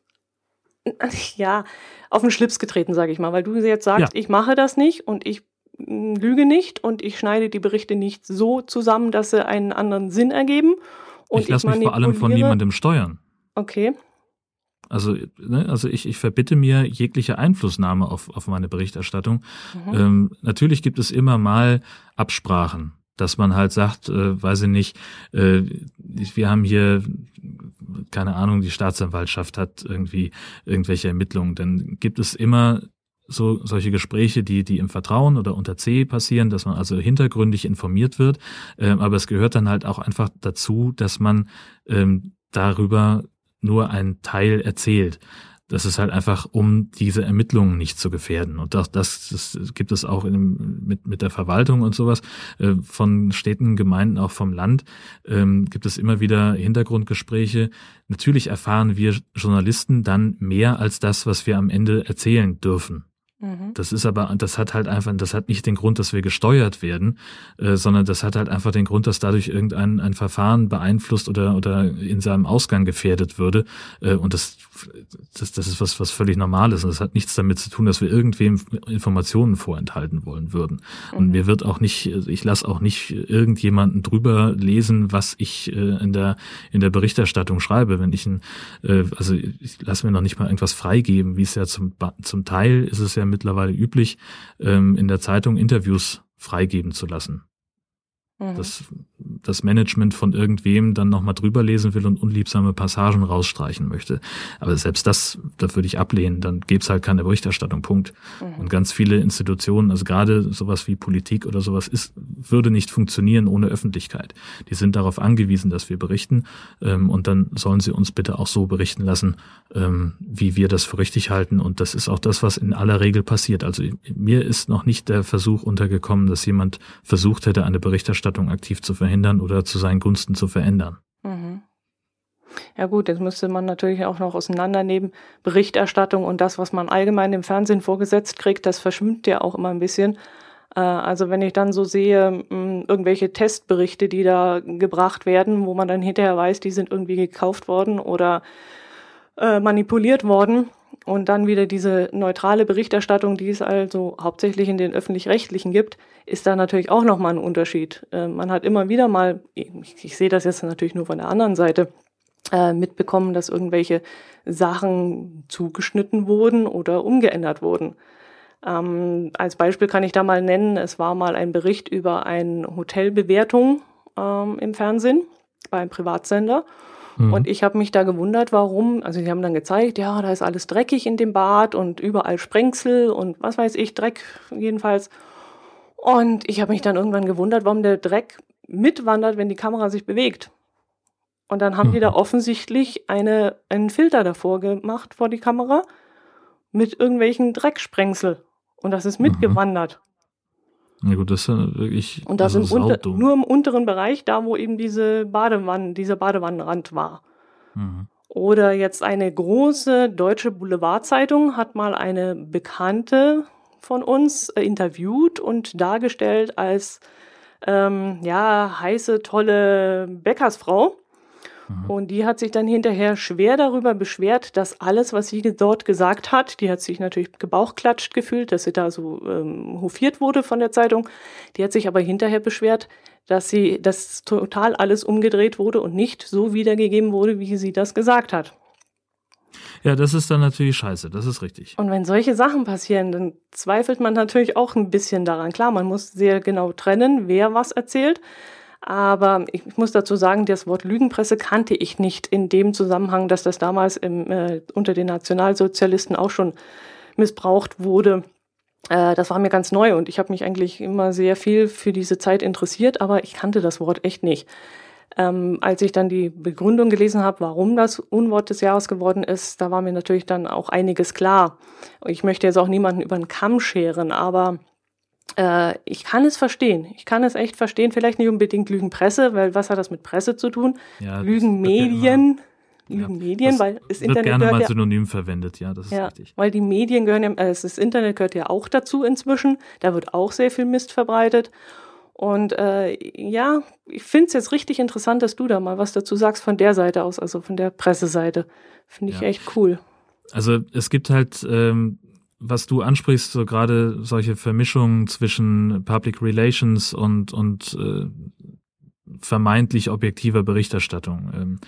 ja auf den Schlips getreten, sage ich mal, weil du jetzt sagst, ja. ich mache das nicht und ich hm, lüge nicht und ich schneide die Berichte nicht so zusammen, dass sie einen anderen Sinn ergeben. Und ich lasse mich vor allem von niemandem steuern. Okay. Also, ne, also ich, ich verbitte mir jegliche Einflussnahme auf, auf meine Berichterstattung. Mhm. Ähm, natürlich gibt es immer mal Absprachen, dass man halt sagt, äh, weiß ich nicht, äh, wir haben hier, keine Ahnung, die Staatsanwaltschaft hat irgendwie irgendwelche Ermittlungen. Dann gibt es immer so solche Gespräche, die die im Vertrauen oder unter C passieren, dass man also hintergründig informiert wird. Ähm, aber es gehört dann halt auch einfach dazu, dass man ähm, darüber nur ein Teil erzählt. Das ist halt einfach, um diese Ermittlungen nicht zu gefährden. Und das, das, das gibt es auch in, mit, mit der Verwaltung und sowas äh, von Städten, Gemeinden, auch vom Land, ähm, gibt es immer wieder Hintergrundgespräche. Natürlich erfahren wir Journalisten dann mehr als das, was wir am Ende erzählen dürfen. Mhm. Das ist aber, das hat halt einfach, das hat nicht den Grund, dass wir gesteuert werden, äh, sondern das hat halt einfach den Grund, dass dadurch irgendein ein Verfahren beeinflusst oder, oder in seinem Ausgang gefährdet würde. Äh, und das, das, das ist was, was völlig Normales. Und das hat nichts damit zu tun, dass wir irgendwem Informationen vorenthalten wollen würden. Mhm. Und mir wird auch nicht, ich lasse auch nicht irgendjemanden drüber lesen, was ich äh, in der, in der Berichterstattung schreibe. Wenn ich ein, äh, also ich lasse mir noch nicht mal irgendwas freigeben, wie es ja zum, zum Teil ist es ja mittlerweile üblich, ähm, in der Zeitung Interviews freigeben zu lassen. Mhm. Das das Management von irgendwem dann nochmal drüber lesen will und unliebsame Passagen rausstreichen möchte. Aber selbst das, da würde ich ablehnen, dann gäbe es halt keine Berichterstattung, Punkt. Mhm. Und ganz viele Institutionen, also gerade sowas wie Politik oder sowas, ist, würde nicht funktionieren ohne Öffentlichkeit. Die sind darauf angewiesen, dass wir berichten ähm, und dann sollen sie uns bitte auch so berichten lassen, ähm, wie wir das für richtig halten. Und das ist auch das, was in aller Regel passiert. Also mir ist noch nicht der Versuch untergekommen, dass jemand versucht hätte, eine Berichterstattung aktiv zu verhindern oder zu seinen Gunsten zu verändern. Mhm. Ja gut, jetzt müsste man natürlich auch noch auseinandernehmen. Berichterstattung und das, was man allgemein im Fernsehen vorgesetzt kriegt, das verschwimmt ja auch immer ein bisschen. Äh, also wenn ich dann so sehe, irgendwelche Testberichte, die da gebracht werden, wo man dann hinterher weiß, die sind irgendwie gekauft worden oder äh, manipuliert worden, und dann wieder diese neutrale Berichterstattung, die es also hauptsächlich in den öffentlich-rechtlichen gibt, ist da natürlich auch nochmal ein Unterschied. Äh, man hat immer wieder mal, ich, ich, sehe das jetzt natürlich nur von der anderen Seite, äh, mitbekommen, dass irgendwelche Sachen zugeschnitten wurden oder umgeändert wurden. Ähm, als Beispiel kann ich da mal nennen, es war mal ein Bericht über eine Hotelbewertung ähm, im Fernsehen beim Privatsender. Mhm. Und ich habe mich da gewundert, warum. Also sie haben dann gezeigt, ja, da ist alles dreckig in dem Bad und überall Sprengsel und was weiß ich, Dreck jedenfalls. Und ich habe mich dann irgendwann gewundert, warum der Dreck mitwandert, wenn die Kamera sich bewegt. Und dann haben mhm. die da mhm. offensichtlich eine, einen Filter davor gemacht vor die Kamera mit irgendwelchen Drecksprengsel. Und das ist mhm. Ja gut, das ist ja wirklich. Und das also unter, nur im unteren Bereich, da wo eben diese Badewanne, dieser Badewannenrand war. Mhm. Oder jetzt eine große deutsche Boulevardzeitung hat mal eine Bekannte von uns äh, interviewt und dargestellt als ähm, ja heiße tolle Bäckersfrau. Mhm. Und die hat sich dann hinterher schwer darüber beschwert, dass alles, was sie dort gesagt hat, die hat sich natürlich gebauchklatscht gefühlt, dass sie da so ähm, hofiert wurde von der Zeitung. Die hat sich aber hinterher beschwert, dass sie, dass total alles umgedreht wurde und nicht so wiedergegeben wurde, wie sie das gesagt hat. Ja, das ist dann natürlich scheiße, das ist richtig. Und wenn solche Sachen passieren, dann zweifelt man natürlich auch ein bisschen daran. Klar, man muss sehr genau trennen, wer was erzählt. Aber ich muss dazu sagen, das Wort Lügenpresse kannte ich nicht in dem Zusammenhang, dass das damals im, äh, unter den Nationalsozialisten auch schon missbraucht wurde. Äh, das war mir ganz neu und ich habe mich eigentlich immer sehr viel für diese Zeit interessiert, aber ich kannte das Wort echt nicht. Ähm, als ich dann die Begründung gelesen habe, warum das Unwort des Jahres geworden ist, da war mir natürlich dann auch einiges klar. Ich möchte jetzt auch niemanden über den Kamm scheren, aber äh, ich kann es verstehen. Ich kann es echt verstehen. Vielleicht nicht unbedingt Lügenpresse, weil was hat das mit Presse zu tun? Ja, Lügenmedien. Lügenmedien, ja, weil das Internet wird gerne mal ja, synonym verwendet, ja, das ist ja, richtig. Weil die Medien gehören ja, äh, das Internet gehört ja auch dazu inzwischen. Da wird auch sehr viel Mist verbreitet. Und äh, ja, ich finde es jetzt richtig interessant, dass du da mal was dazu sagst von der Seite aus, also von der Presseseite. Finde ich ja. echt cool. Also es gibt halt ähm, was du ansprichst, so gerade solche Vermischungen zwischen Public Relations und, und äh, vermeintlich objektiver Berichterstattung. Ähm,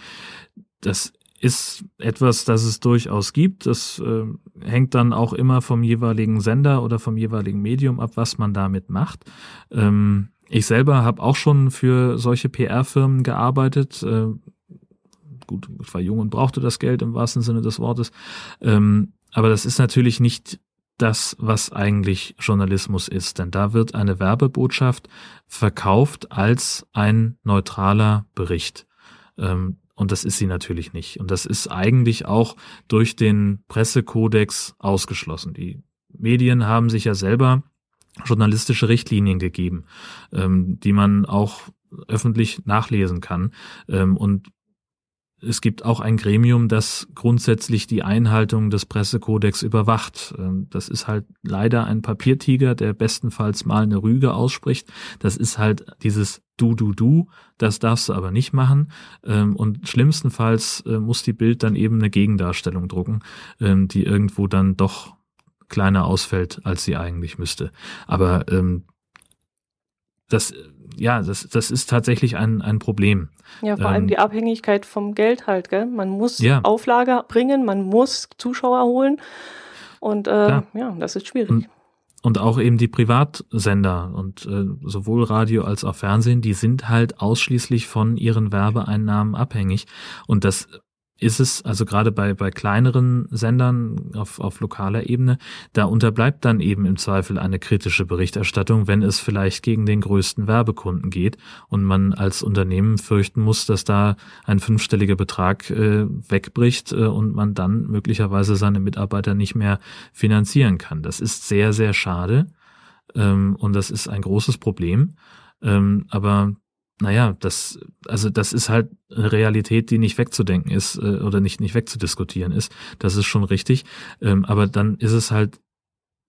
das ist etwas, das es durchaus gibt. Das äh, hängt dann auch immer vom jeweiligen Sender oder vom jeweiligen Medium ab, was man damit macht. Ähm, ich selber habe auch schon für solche PR-Firmen gearbeitet. Äh, gut, ich war jung und brauchte das Geld im wahrsten Sinne des Wortes. Ähm, aber das ist natürlich nicht das, was eigentlich Journalismus ist, denn da wird eine Werbebotschaft verkauft als ein neutraler Bericht. Ähm, und das ist sie natürlich nicht. Und das ist eigentlich auch durch den Pressekodex ausgeschlossen. Die Medien haben sich ja selber journalistische Richtlinien gegeben, ähm, die man auch öffentlich nachlesen kann. Ähm, und es gibt auch ein Gremium, das grundsätzlich die Einhaltung des Pressekodex überwacht. Ähm, das ist halt leider ein Papiertiger, der bestenfalls mal eine Rüge ausspricht. Das ist halt dieses Du, du, du. Das darfst du aber nicht machen. Ähm, und schlimmstenfalls äh, muss die Bild dann eben eine Gegendarstellung drucken, ähm, die irgendwo dann doch kleiner ausfällt, als sie eigentlich müsste. Aber das ja, das, das ist tatsächlich ein, ein Problem. Ja, vor ähm, allem die Abhängigkeit vom Geld halt, gell? Man muss ja. Auflage bringen, man muss Zuschauer holen. Und äh, ja, das ist schwierig. Und, und auch eben die Privatsender und äh, sowohl Radio als auch Fernsehen, die sind halt ausschließlich von ihren Werbeeinnahmen abhängig. Und das ist es, also gerade bei, bei kleineren Sendern auf, auf lokaler Ebene, da unterbleibt dann eben im Zweifel eine kritische Berichterstattung, wenn es vielleicht gegen den größten Werbekunden geht und man als Unternehmen fürchten muss, dass da ein fünfstelliger Betrag äh, wegbricht äh, und man dann möglicherweise seine Mitarbeiter nicht mehr finanzieren kann. Das ist sehr, sehr schade ähm, und das ist ein großes Problem. Ähm, aber naja, das, also das ist halt eine Realität, die nicht wegzudenken ist äh, oder nicht, nicht wegzudiskutieren ist. Das ist schon richtig. Ähm, aber dann ist es halt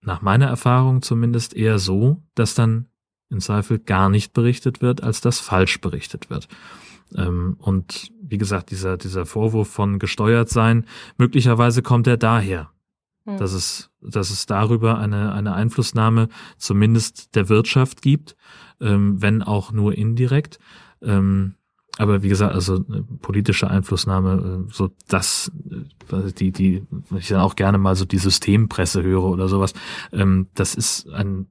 nach meiner Erfahrung zumindest eher so, dass dann im Zweifel gar nicht berichtet wird, als dass falsch berichtet wird. Ähm, und wie gesagt, dieser, dieser Vorwurf von gesteuert sein, möglicherweise kommt er daher, hm. dass es, dass es darüber eine, eine Einflussnahme zumindest der Wirtschaft gibt ähm, wenn auch nur indirekt. Ähm, aber wie gesagt, also äh, politische Einflussnahme, äh, so das, äh, die, die, ich dann auch gerne mal so die Systempresse höre oder sowas, ähm, das ist ein,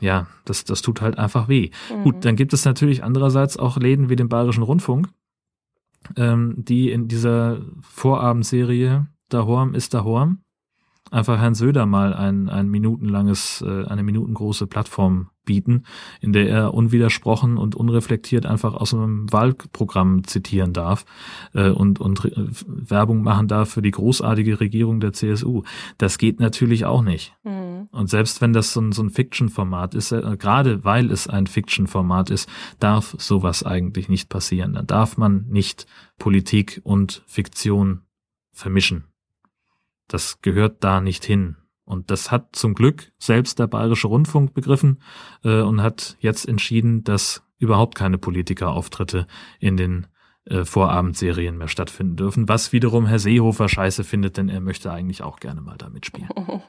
ja, das, das tut halt einfach weh. Mhm. Gut, dann gibt es natürlich andererseits auch Läden wie den Bayerischen Rundfunk, ähm, die in dieser Vorabendserie Dahorm ist Dahorm einfach Herrn Söder mal ein, ein minutenlanges, äh, eine minutengroße Plattform bieten, in der er unwidersprochen und unreflektiert einfach aus einem Wahlprogramm zitieren darf äh, und, und äh, Werbung machen darf für die großartige Regierung der CSU. Das geht natürlich auch nicht. Mhm. Und selbst wenn das so ein, so ein Fiction-Format ist, äh, gerade weil es ein Fiction-Format ist, darf sowas eigentlich nicht passieren. Da darf man nicht Politik und Fiktion vermischen. Das gehört da nicht hin. Und das hat zum Glück selbst der Bayerische Rundfunk begriffen äh, und hat jetzt entschieden, dass überhaupt keine Politikerauftritte in den äh, Vorabendserien mehr stattfinden dürfen, was wiederum Herr Seehofer scheiße findet, denn er möchte eigentlich auch gerne mal da mitspielen.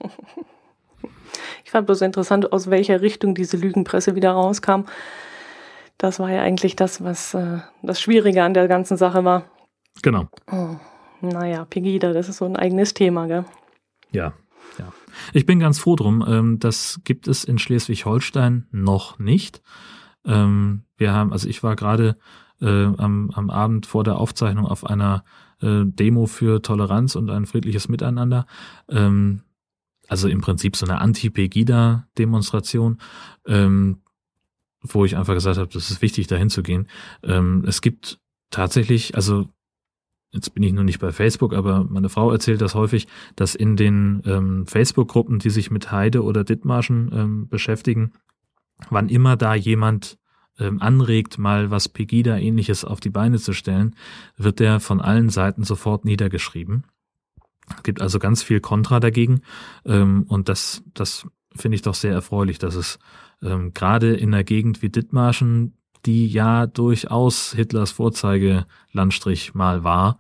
Ich fand bloß interessant, aus welcher Richtung diese Lügenpresse wieder rauskam. Das war ja eigentlich das, was äh, das Schwierige an der ganzen Sache war. Genau. Oh. Naja, Pegida, das ist so ein eigenes Thema, gell? Ja, ja. Ich bin ganz froh drum. Ähm, das gibt es in Schleswig-Holstein noch nicht. Ähm, wir haben, also ich war gerade äh, am, am Abend vor der Aufzeichnung auf einer äh, Demo für Toleranz und ein friedliches Miteinander. Ähm, also im Prinzip so eine Anti-Pegida-Demonstration, wo ich einfach gesagt habe, das ist wichtig, dahin zu gehen. Es gibt tatsächlich, also jetzt bin ich nur nicht bei Facebook, aber meine Frau erzählt das häufig, dass in den ähm, Facebook-Gruppen, die sich mit Heide oder Dithmarschen ähm, beschäftigen, wann immer da jemand ähm, anregt, mal was Pegida-ähnliches auf die Beine zu stellen, wird der von allen Seiten sofort niedergeschrieben. Es gibt also ganz viel Kontra dagegen ähm, und das, das finde ich doch sehr erfreulich, dass es ähm, gerade in einer Gegend wie Dithmarschen, die ja durchaus Hitlers Vorzeigelandstrich mal war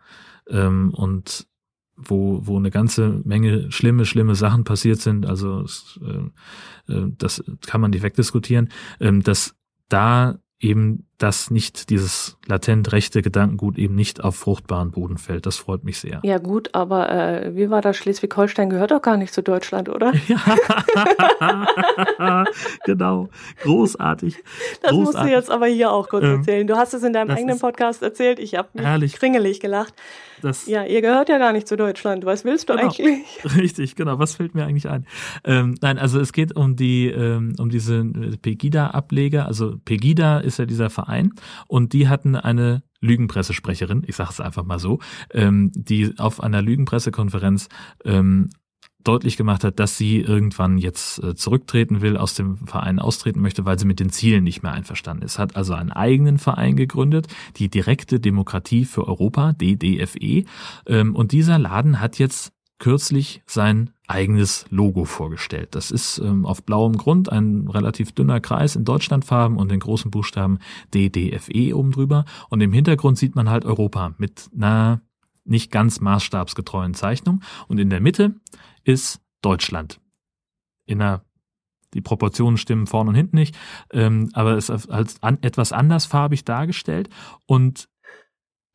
ähm, und wo, wo eine ganze Menge schlimme, schlimme Sachen passiert sind, also äh, äh, das kann man nicht wegdiskutieren, ähm, dass da eben dass nicht dieses latent rechte Gedankengut eben nicht auf fruchtbaren Boden fällt. Das freut mich sehr. Ja gut, aber äh, wie war das? Schleswig-Holstein gehört doch gar nicht zu Deutschland, oder? Ja, genau. Großartig. Das Großartig. musst du jetzt aber hier auch kurz ähm, erzählen. Du hast es in deinem eigenen Podcast erzählt. Ich habe herrlich. kringelig gelacht. Das ja, ihr gehört ja gar nicht zu Deutschland. Was willst du genau. eigentlich? Richtig, genau. Was fällt mir eigentlich ein? Ähm, nein, also es geht um die, ähm, um diese Pegida-Ableger. Also Pegida ist ja dieser Verein Verein und die hatten eine Lügenpressesprecherin, ich sage es einfach mal so, ähm, die auf einer Lügenpressekonferenz ähm, deutlich gemacht hat, dass sie irgendwann jetzt äh, zurücktreten will, aus dem Verein austreten möchte, weil sie mit den Zielen nicht mehr einverstanden ist. Hat also einen eigenen Verein gegründet, die Direkte Demokratie für Europa, DDFE. Ähm, und dieser Laden hat jetzt kürzlich sein eigenes Logo vorgestellt. Das ist ähm, auf blauem Grund ein relativ dünner Kreis in Deutschlandfarben und den großen Buchstaben DDFE oben drüber. Und im Hintergrund sieht man halt Europa mit einer nicht ganz maßstabsgetreuen Zeichnung. Und in der Mitte ist Deutschland. In einer die Proportionen stimmen vorne und hinten nicht, ähm, aber es ist als an, etwas andersfarbig dargestellt und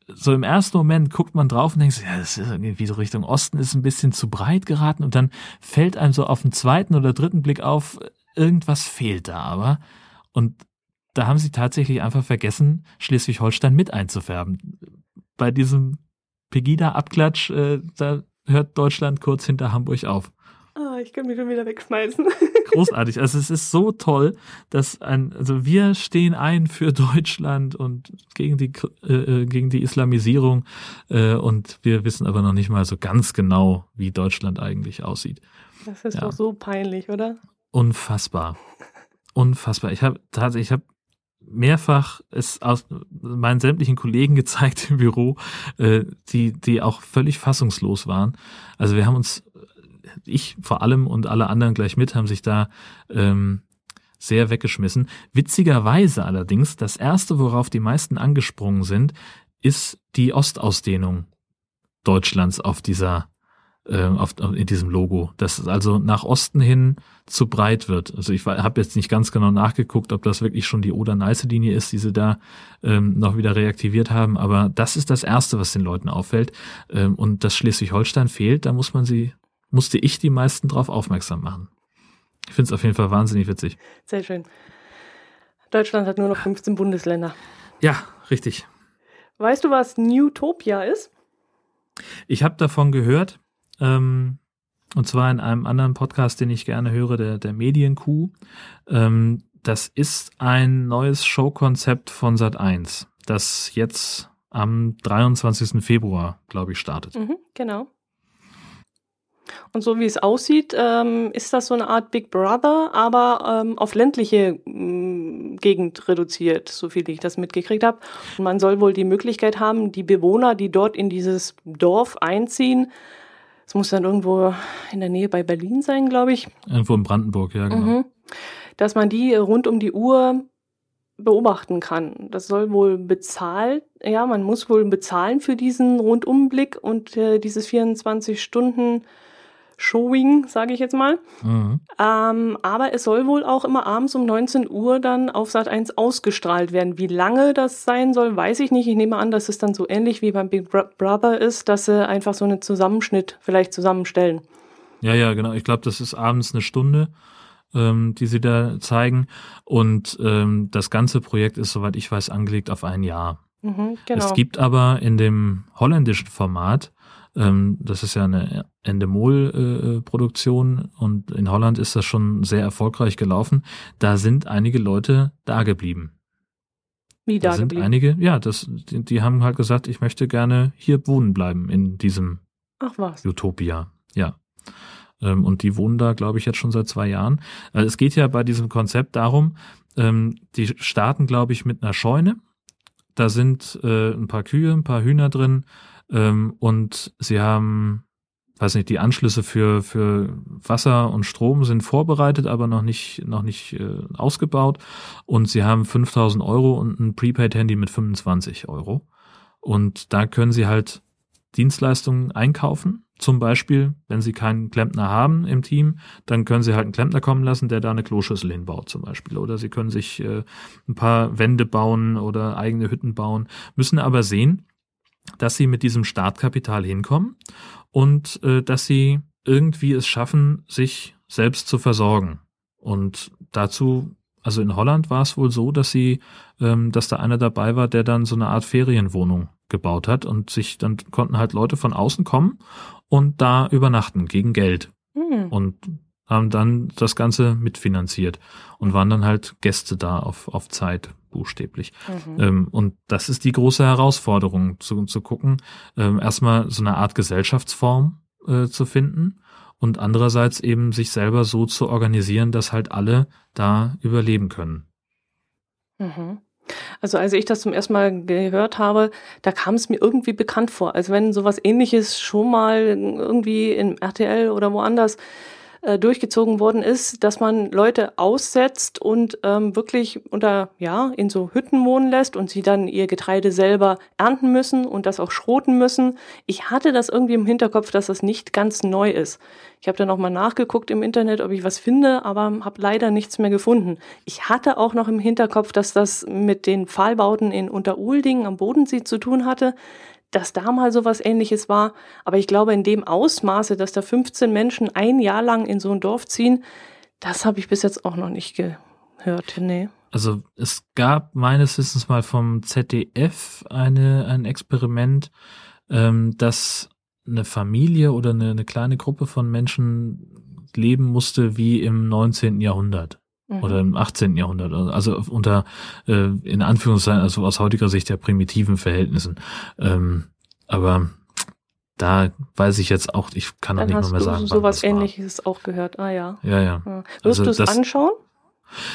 so im ersten Moment guckt man drauf und denkt, ja, das ist irgendwie so Richtung Osten ist ein bisschen zu breit geraten und dann fällt einem so auf den zweiten oder dritten Blick auf, irgendwas fehlt da aber. Und da haben sie tatsächlich einfach vergessen, Schleswig-Holstein mit einzufärben. Bei diesem Pegida-Abklatsch, äh, da hört Deutschland kurz hinter Hamburg auf. Ich kann mich schon wieder wegschmeißen. Großartig. Also es ist so toll, dass ein, also wir stehen ein für Deutschland und gegen die äh, äh, gegen die Islamisierung äh, und wir wissen aber noch nicht mal so ganz genau, wie Deutschland eigentlich aussieht. Das ist ja. doch so peinlich, oder? Unfassbar. Unfassbar. Ich habe tatsächlich, ich habe mehrfach es aus meinen sämtlichen Kollegen gezeigt im Büro, äh, die, die auch völlig fassungslos waren. Also wir haben uns, ich vor allem und alle anderen gleich mit, haben sich da ähm, sehr weggeschmissen. Witzigerweise allerdings, das erste, worauf die meisten angesprungen sind, ist die Ostausdehnung Deutschlands auf dieser äh, auf, in diesem Logo, dass es also nach Osten hin zu breit wird. Also ich habe jetzt nicht ganz genau nachgeguckt, ob das wirklich schon die Oder-Neiße-Linie ist, die sie da ähm, noch wieder reaktiviert haben, aber das ist das Erste, was den Leuten auffällt. Ähm, und dass Schleswig-Holstein fehlt, da muss man sie, musste ich die meisten drauf aufmerksam machen. Ich finde es auf jeden Fall wahnsinnig witzig. Sehr schön. Deutschland hat nur noch 15 Bundesländer. Ja, richtig. Weißt du, was Newtopia ist? Ich habe davon gehört. Ähm, und zwar in einem anderen Podcast, den ich gerne höre, der, der Medienkuh. Ähm, das ist ein neues Showkonzept von Sat1, das jetzt am 23. Februar, glaube ich, startet. Mhm, genau. Und so wie es aussieht, ähm, ist das so eine Art Big Brother, aber ähm, auf ländliche ähm, Gegend reduziert, so viel ich das mitgekriegt habe. Und man soll wohl die Möglichkeit haben, die Bewohner, die dort in dieses Dorf einziehen, es muss dann irgendwo in der Nähe bei Berlin sein, glaube ich. Irgendwo in Brandenburg, ja, genau. Mhm. Dass man die rund um die Uhr beobachten kann. Das soll wohl bezahlt, ja, man muss wohl bezahlen für diesen Rundumblick und äh, dieses 24 Stunden Showing, sage ich jetzt mal. Mhm. Ähm, aber es soll wohl auch immer abends um 19 Uhr dann auf Sat 1 ausgestrahlt werden. Wie lange das sein soll, weiß ich nicht. Ich nehme an, dass es dann so ähnlich wie beim Big Brother ist, dass sie einfach so einen Zusammenschnitt vielleicht zusammenstellen. Ja, ja, genau. Ich glaube, das ist abends eine Stunde, ähm, die sie da zeigen. Und ähm, das ganze Projekt ist, soweit ich weiß, angelegt auf ein Jahr. Mhm, genau. Es gibt aber in dem holländischen Format ähm, das ist ja eine Endemol-Produktion und in Holland ist das schon sehr erfolgreich gelaufen. Da sind einige Leute da geblieben. Wie da, da sind geblieben? einige, ja, das, die, die, haben halt gesagt, ich möchte gerne hier wohnen bleiben in diesem Ach was. Utopia. Ja. Ähm, und die wohnen da, glaube ich, jetzt schon seit zwei Jahren. Also es geht ja bei diesem Konzept darum, ähm, die starten, glaube ich, mit einer Scheune. Da sind äh, ein paar Kühe, ein paar Hühner drin, ähm, und sie haben, weiß nicht, die Anschlüsse für, für Wasser und Strom sind vorbereitet, aber noch nicht, noch nicht äh, ausgebaut. Und sie haben 5000 Euro und ein Prepaid-Handy mit 25 Euro. Und da können sie halt Dienstleistungen einkaufen. Zum Beispiel, wenn sie keinen Klempner haben im Team, dann können sie halt einen Klempner kommen lassen, der da eine Kloschüssel hinbaut zum Beispiel. Oder sie können sich äh, ein paar Wände bauen oder eigene Hütten bauen, müssen aber sehen, dass sie mit diesem Startkapital hinkommen und äh, dass sie irgendwie es schaffen, sich selbst zu versorgen. Und dazu, also in Holland war es wohl so, dass sie, ähm, dass da einer dabei war, der dann so eine Art Ferienwohnung gebaut hat und sich, dann konnten halt Leute von außen kommen und da übernachten gegen Geld. Mhm. Und haben dann das Ganze mitfinanziert und waren dann halt Gäste da auf, auf Zeit buchstäblich. Mhm. Ähm, und das ist die große Herausforderung, zu, zu gucken, ähm, erstmal so eine Art Gesellschaftsform äh, zu finden und andererseits eben sich selber so zu organisieren, dass halt alle da überleben können. Mhm. Also als ich das zum ersten Mal gehört habe, da kam es mir irgendwie bekannt vor, als wenn sowas ähnliches schon mal irgendwie in RTL oder woanders äh, durchgezogen worden ist, dass man Leute aussetzt und ähm, wirklich unter, ja, in so Hütten wohnen lässt und sie dann ihr Getreide selber ernten müssen und das auch schroten müssen. Ich hatte das irgendwie im Hinterkopf, dass das nicht ganz neu ist. Ich habe dann auch mal nachgeguckt im Internet, ob ich was finde, aber habe leider nichts mehr gefunden. Ich hatte auch noch im Hinterkopf, dass das mit den Pfahlbauten in Unteruldingen am Bodensee zu tun hatte dass da mal so ähnliches war. Aber ich glaube, in dem Ausmaße, dass da 15 Menschen ein Jahr lang in so ein Dorf ziehen, Das habe ich bis jetzt auch noch nicht gehört, nee. Also es gab meines Wissens mal vom ZDF eine, ein Experiment, ähm, dass eine Familie oder eine, eine kleine Gruppe von Menschen leben musste wie im 19. Jahrhundert mhm. oder im 18. Jahrhundert, also unter äh, in Anführungszeichen, also aus heutiger Sicht der primitiven Verhältnissen. Ähm, aber da weiß ich jetzt auch, ich kann noch nicht mehr sagen. Du sowas ähnliches auch gehört. Ah ja. Ja, ja. ja. Wirst also, du es anschauen?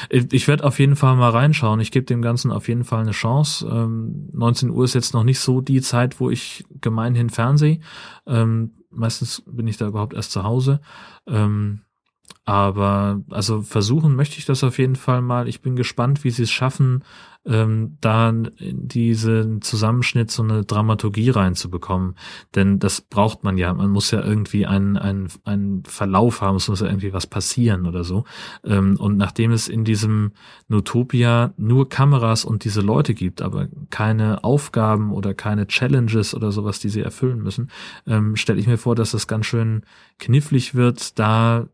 Ich, werde auf jeden Fall mal reinschauen. Ich gebe dem Ganzen auf jeden Fall eine Chance. Ähm, 19 Uhr ist jetzt noch nicht so die Zeit, wo ich gemeinhin fernsehe. Ähm, meistens bin ich da überhaupt erst zu Hause. Aber also versuchen möchte ich das auf jeden Fall mal. Ich bin gespannt, wie sie es schaffen, ähm, da diesen Zusammenschnitt so eine Dramaturgie reinzubekommen. Denn das braucht man ja. Man muss ja irgendwie einen, einen, einen Verlauf haben, es muss ja irgendwie was passieren oder so. Ähm, und nachdem es in diesem Notopia nur Kameras und diese Leute gibt, aber keine Aufgaben oder keine Challenges oder sowas, die sie erfüllen müssen, ähm, stelle ich mir vor, dass das ganz schön knifflig wird, da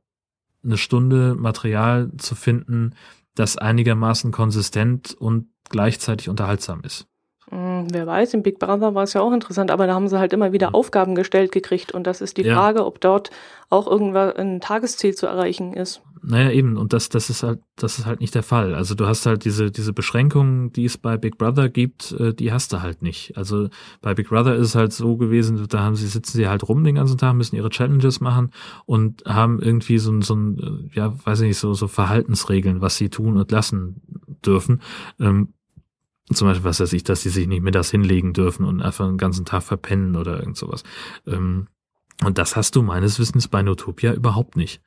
eine Stunde Material zu finden, das einigermaßen konsistent und gleichzeitig unterhaltsam ist. Hm, wer weiß, im Big Brother war es ja auch interessant, aber da haben sie halt immer wieder mhm. Aufgaben gestellt gekriegt und das ist die ja. Frage, ob dort auch irgendwann ein Tagesziel zu erreichen ist. Naja, eben, und das, das ist halt, das ist halt nicht der Fall. Also du hast halt diese, diese Beschränkungen, die es bei Big Brother gibt, äh, die hast du halt nicht. Also bei Big Brother ist es halt so gewesen, da haben sie, sitzen sie halt rum den ganzen Tag, müssen ihre Challenges machen und haben irgendwie so ein, so ein, ja, weiß ich nicht, so, so Verhaltensregeln, was sie tun und lassen dürfen. Ähm, zum Beispiel, was weiß ich, dass sie sich nicht mittags hinlegen dürfen und einfach den ganzen Tag verpennen oder irgend sowas. Ähm, und das hast du meines Wissens bei Notopia überhaupt nicht.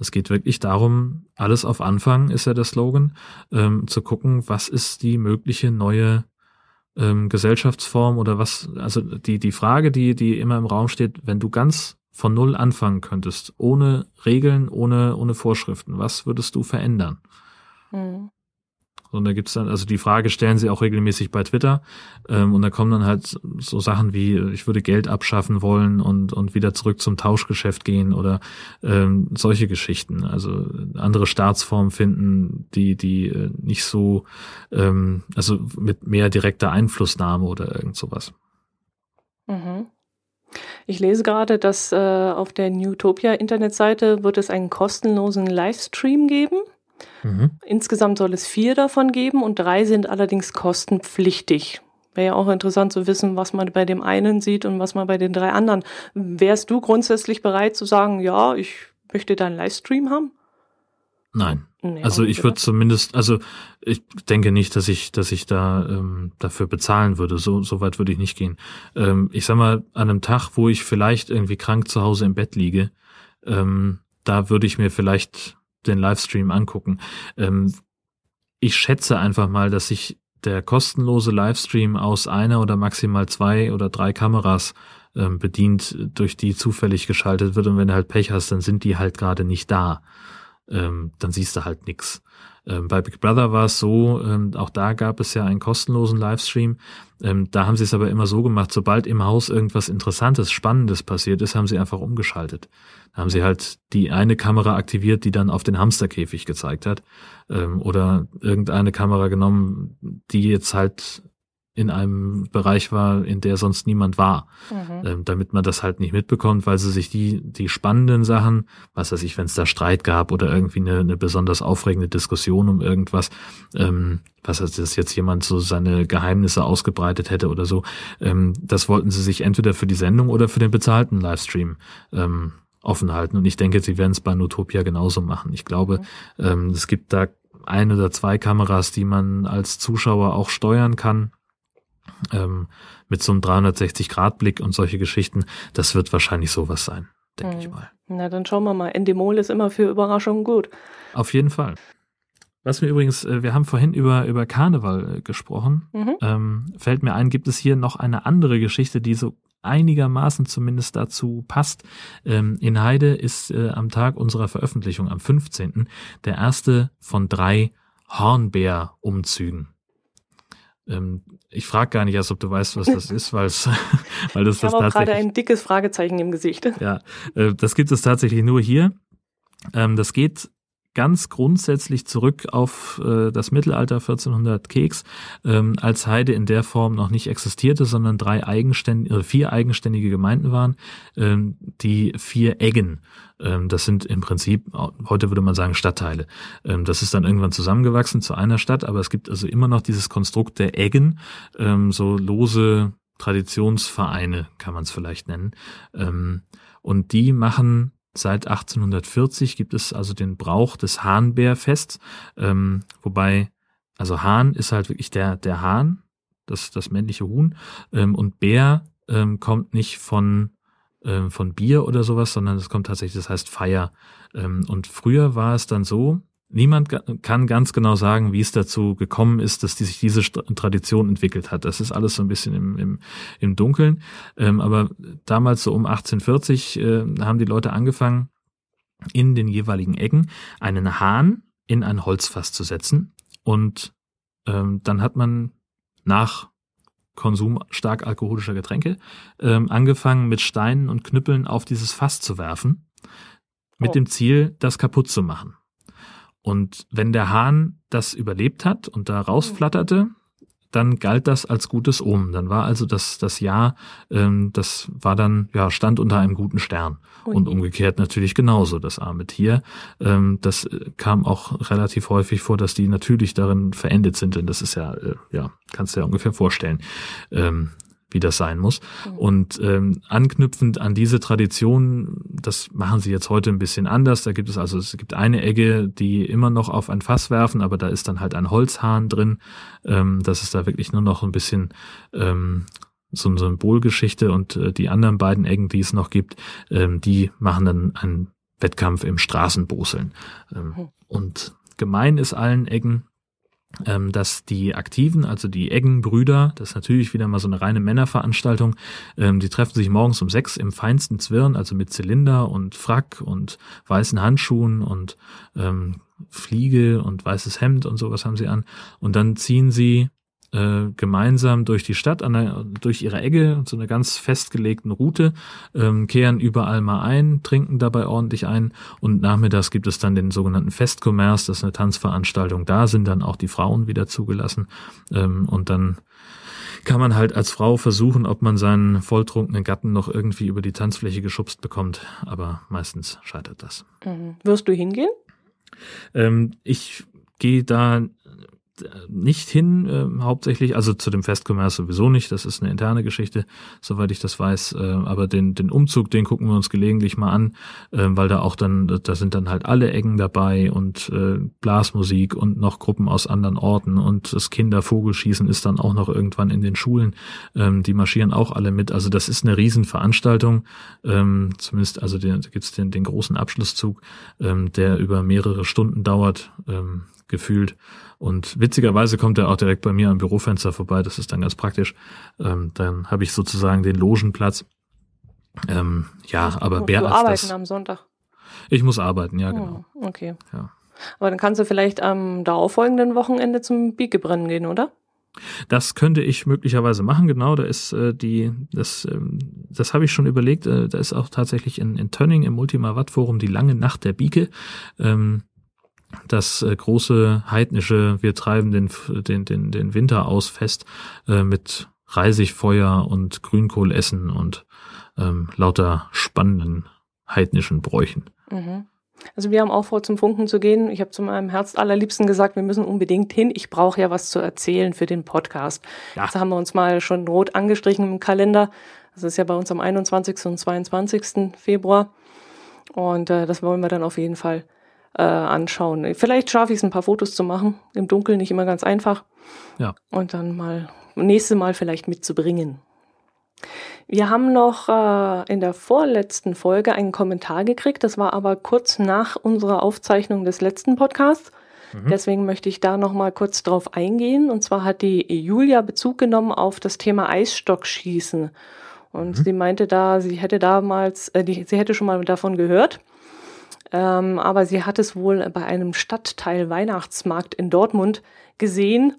Es geht wirklich darum, alles auf Anfang ist ja der Slogan, ähm, zu gucken, was ist die mögliche neue ähm, Gesellschaftsform oder was, also die, die Frage, die, die immer im Raum steht, wenn du ganz von Null anfangen könntest, ohne Regeln, ohne, ohne Vorschriften, was würdest du verändern? Mhm. Und da gibt's dann, also die Frage stellen sie auch regelmäßig bei Twitter. Ähm, und da kommen dann halt so Sachen wie, ich würde Geld abschaffen wollen und, und wieder zurück zum Tauschgeschäft gehen oder ähm, solche Geschichten. Also andere Staatsformen finden, die, die äh, nicht so, ähm, also mit mehr direkter Einflussnahme oder irgend sowas. Mhm. Ich lese gerade, dass äh, auf der Newtopia Internetseite wird es einen kostenlosen Livestream geben. Mhm. Insgesamt soll es vier davon geben und drei sind allerdings kostenpflichtig. Wäre ja auch interessant zu wissen, was man bei dem einen sieht und was man bei den drei anderen. Wärst du grundsätzlich bereit zu sagen, ja, ich möchte da einen Livestream haben? Nein. Nee, also ich würde zumindest, also ich denke nicht, dass ich, dass ich da ähm, dafür bezahlen würde. So, so weit würde ich nicht gehen. Ähm, ich sag mal, an einem Tag, wo ich vielleicht irgendwie krank zu Hause im Bett liege, ähm, da würde ich mir vielleicht den Livestream angucken. Ähm, ich schätze einfach mal, dass sich der kostenlose Livestream aus einer oder maximal zwei oder drei Kameras ähm, bedient, durch die zufällig geschaltet wird. Und wenn du halt Pech hast, dann sind die halt gerade nicht da. Ähm, dann siehst du halt nix. Ähm, bei Big Brother war es so, ähm, auch da gab es ja einen kostenlosen Livestream. Ähm, da haben sie es aber immer so gemacht, sobald im Haus irgendwas Interessantes, Spannendes passiert ist, haben sie einfach umgeschaltet. Da haben sie halt die eine Kamera aktiviert, die dann auf den Hamsterkäfig gezeigt hat. Oder irgendeine Kamera genommen, die jetzt halt in einem Bereich war, in der sonst niemand war, mhm. ähm, damit man das halt nicht mitbekommt, weil sie sich die die spannenden Sachen, was weiß ich, wenn es da Streit gab oder irgendwie eine, eine besonders aufregende Diskussion um irgendwas, ähm, was heißt, dass jetzt jemand so seine Geheimnisse ausgebreitet hätte oder so, ähm, das wollten sie sich entweder für die Sendung oder für den bezahlten Livestream ähm, offen halten. Und ich denke, sie werden es bei Notopia genauso machen. Ich glaube, mhm. ähm, es gibt da ein oder zwei Kameras, die man als Zuschauer auch steuern kann ähm, mit so einem 360-Grad-Blick und solche Geschichten. Das wird wahrscheinlich sowas sein, denke hm. ich mal. Na, dann schauen wir mal. Endemol ist immer für Überraschungen gut. Auf jeden Fall. Was mir übrigens, äh, wir haben vorhin über, über Karneval äh, gesprochen. Mhm. Ähm, fällt mir ein, gibt es hier noch eine andere Geschichte, die so einigermaßen zumindest dazu passt. Ähm, in Heide ist äh, am Tag unserer Veröffentlichung, am 15., der erste von drei Hornbär-Umzügen. Ähm, ich frage gar nicht erst, ob du weißt, was das ist, weil es, weil das ich das habe auch gerade ein dickes Fragezeichen im Gesicht. Ja, äh, das gibt es tatsächlich nur hier. Ähm, das geht ganz grundsätzlich zurück auf äh, das Mittelalter 1400 Keks, ähm, als Heide in der Form noch nicht existierte, sondern drei eigenständige, äh, vier eigenständige Gemeinden waren, ähm, die vier Eggen. Ähm, das sind im Prinzip, heute würde man sagen, Stadtteile. Ähm, das ist dann irgendwann zusammengewachsen zu einer Stadt, aber es gibt also immer noch dieses Konstrukt der Eggen, ähm, so lose Traditionsvereine kann man es vielleicht nennen. Ähm, und die machen Seit 1840 gibt es also den Brauch des Hahnbärfests, ähm, wobei, also Hahn ist halt wirklich der, der Hahn, das, das männliche Huhn, ähm, und Bär ähm, kommt nicht von, ähm, von Bier oder sowas, sondern es kommt tatsächlich, das heißt Feier. Ähm, und früher war es dann so, Niemand kann ganz genau sagen, wie es dazu gekommen ist, dass die sich diese Tradition entwickelt hat. Das ist alles so ein bisschen im, im, im Dunkeln. Ähm, aber damals so um 1840 äh, haben die Leute angefangen, in den jeweiligen Ecken einen Hahn in ein Holzfass zu setzen. Und ähm, dann hat man nach Konsum stark alkoholischer Getränke ähm, angefangen, mit Steinen und Knüppeln auf dieses Fass zu werfen, mit oh. dem Ziel, das kaputt zu machen. Und wenn der Hahn das überlebt hat und da rausflatterte, dann galt das als gutes Omen. Dann war also das, das Jahr, ähm, das war dann, ja, stand unter einem guten Stern. Ui. Und umgekehrt natürlich genauso, das arme Tier. Ähm, das äh, kam auch relativ häufig vor, dass die natürlich darin verendet sind, denn das ist ja, äh, ja, kannst du ja ungefähr vorstellen. Ähm, wie das sein muss. Mhm. Und ähm, anknüpfend an diese Tradition, das machen sie jetzt heute ein bisschen anders. Da gibt es also, es gibt eine Egge, die immer noch auf ein Fass werfen, aber da ist dann halt ein Holzhahn drin. Ähm, das ist da wirklich nur noch ein bisschen ähm, so eine Symbolgeschichte und äh, die anderen beiden Eggen, die es noch gibt, ähm, die machen dann einen Wettkampf im Straßenboseln. Ähm, mhm. Und gemein ist allen Eggen, ähm, dass die Aktiven, also die Eggenbrüder, das ist natürlich wieder mal so eine reine Männerveranstaltung, ähm, die treffen sich morgens um sechs im feinsten Zwirn, also mit Zylinder und Frack und weißen Handschuhen und ähm, Fliege und weißes Hemd und sowas haben sie an. Und dann ziehen sie äh, gemeinsam durch die Stadt, an der, durch ihre Egge, so eine ganz festgelegten Route, ähm, kehren überall mal ein, trinken dabei ordentlich ein und nachmittags gibt es dann den sogenannten Festkommerz, das ist eine Tanzveranstaltung, da sind dann auch die Frauen wieder zugelassen ähm, und dann kann man halt als Frau versuchen, ob man seinen volltrunkenen Gatten noch irgendwie über die Tanzfläche geschubst bekommt, aber meistens scheitert das. Mhm. Wirst du hingehen? Ähm, ich gehe da nicht hin, äh, hauptsächlich, also zu dem Festkommerz sowieso nicht, das ist eine interne Geschichte, soweit ich das weiß, äh, aber den, den Umzug, den gucken wir uns gelegentlich mal an, äh, weil da auch dann, da sind dann halt alle Ecken dabei und äh, Blasmusik und noch Gruppen aus anderen Orten. Und das Kindervogelschießen ist dann auch noch irgendwann in den Schulen, ähm, die marschieren auch alle mit, also das ist eine Riesenveranstaltung, ähm, zumindest, also den, da gibt's den, den großen Abschlusszug, ähm, der über mehrere Stunden dauert, ähm, gefühlt. Und witzigerweise kommt er auch direkt bei mir am Bürofenster vorbei. Das ist dann ganz praktisch. Ähm, dann habe ich sozusagen den Logenplatz. Ähm, ja, aber mehr als arbeiten das. am Sonntag. Ich muss arbeiten, ja, genau. Oh, okay. Ja. Aber dann kannst du vielleicht am darauffolgenden Wochenende zum Biegebrennen gehen, oder? Das könnte ich möglicherweise machen, genau. Da ist äh, die, das, ähm, das habe ich schon überlegt. Äh, da ist auch tatsächlich in, in Tönning im Ultima Watt Forum die lange Nacht der Bieke. Ähm, das äh, große heidnische, wir treiben den, den, den, den Winter aus fest äh, mit Reisigfeuer und Grünkohl essen und ähm, lauter spannenden heidnischen Bräuchen. Mhm. Also wir haben auch vor, zum Funken zu gehen. Ich habe zu meinem Herz allerliebsten gesagt, wir müssen unbedingt hin. Ich brauche ja was zu erzählen für den Podcast. Ja. Das haben wir uns mal schon rot angestrichen im Kalender. Das ist ja bei uns am 21. und 22. Februar. Und äh, das wollen wir dann auf jeden Fall äh, anschauen. Vielleicht schaffe ich es, ein paar Fotos zu machen. Im Dunkeln nicht immer ganz einfach. Ja. Und dann mal nächste Mal vielleicht mitzubringen. Wir haben noch äh, in der vorletzten Folge einen Kommentar gekriegt. Das war aber kurz nach unserer Aufzeichnung des letzten Podcasts. Mhm. Deswegen möchte ich da noch mal kurz drauf eingehen. Und zwar hat die Julia Bezug genommen auf das Thema Eisstockschießen. Und mhm. sie meinte da, sie hätte damals, äh, die, sie hätte schon mal davon gehört ähm, aber sie hat es wohl bei einem Stadtteil Weihnachtsmarkt in Dortmund gesehen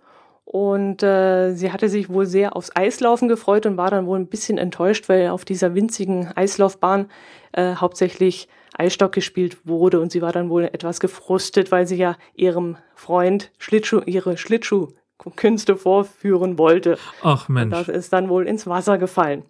Und äh, sie hatte sich wohl sehr aufs Eislaufen gefreut und war dann wohl ein bisschen enttäuscht, weil auf dieser winzigen Eislaufbahn äh, hauptsächlich Eisstock gespielt wurde. Und sie war dann wohl etwas gefrustet, weil sie ja ihrem Freund Schlittschuh, ihre Schlittschuhkünste vorführen wollte. Ach Mensch. Und das ist dann wohl ins Wasser gefallen.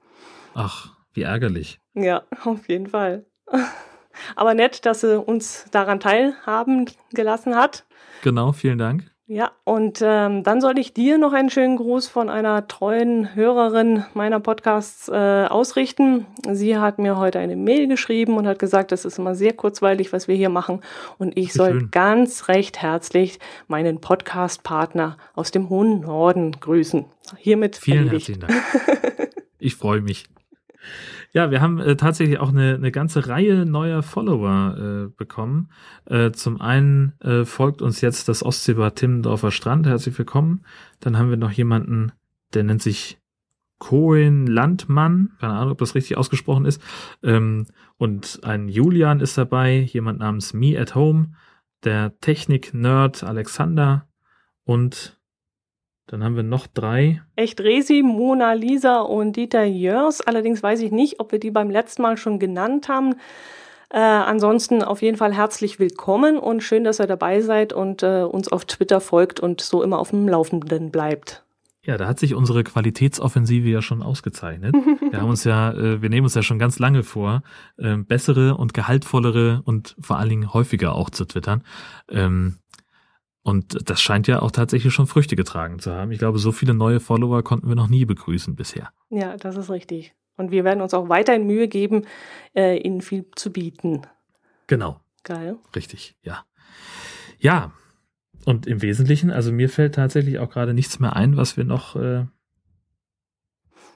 Ach, wie ärgerlich. Ja, auf jeden Fall. Aber nett, dass sie uns daran teilhaben gelassen hat. Genau, vielen Dank. Ja, und ähm, dann soll ich dir noch einen schönen Gruß von einer treuen Hörerin meiner Podcasts äh, ausrichten. Sie hat mir heute eine Mail geschrieben und hat gesagt, das ist immer sehr kurzweilig, was wir hier machen. Und ich soll schön. ganz recht herzlich meinen Podcast-Partner aus dem hohen Norden grüßen. Hiermit Vielen erledigt. herzlichen Dank. Ich freue mich. Ja, wir haben äh, tatsächlich auch eine, eine ganze Reihe neuer Follower äh, bekommen. Äh, zum einen äh, folgt uns jetzt das Ostseebad Timmendorfer Strand. Herzlich willkommen. Dann haben wir noch jemanden, der nennt sich Cohen Landmann. Keine Ahnung, ob das richtig ausgesprochen ist. Ähm, und ein Julian ist dabei, jemand namens Me at Home, der Technik-Nerd Alexander und dann haben wir noch drei. Echt Resi, Mona Lisa und Dieter Jörs. Allerdings weiß ich nicht, ob wir die beim letzten Mal schon genannt haben. Äh, ansonsten auf jeden Fall herzlich willkommen und schön, dass ihr dabei seid und äh, uns auf Twitter folgt und so immer auf dem Laufenden bleibt. Ja, da hat sich unsere Qualitätsoffensive ja schon ausgezeichnet. wir haben uns ja, äh, wir nehmen uns ja schon ganz lange vor, äh, bessere und gehaltvollere und vor allen Dingen häufiger auch zu twittern. Ähm, und das scheint ja auch tatsächlich schon Früchte getragen zu haben. Ich glaube, so viele neue Follower konnten wir noch nie begrüßen bisher. Ja, das ist richtig. Und wir werden uns auch weiterhin Mühe geben, äh, Ihnen viel zu bieten. Genau. Geil. Richtig, ja. Ja, und im Wesentlichen, also mir fällt tatsächlich auch gerade nichts mehr ein, was wir noch. Äh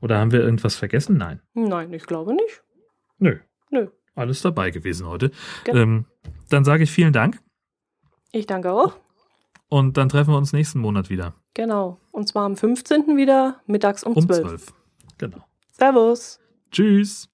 oder haben wir irgendwas vergessen? Nein. Nein, ich glaube nicht. Nö. Nö. Alles dabei gewesen heute. Genau. Ähm, dann sage ich vielen Dank. Ich danke auch. Und dann treffen wir uns nächsten Monat wieder. Genau. Und zwar am 15. wieder, mittags um, um 12. 12. Genau. Servus. Tschüss.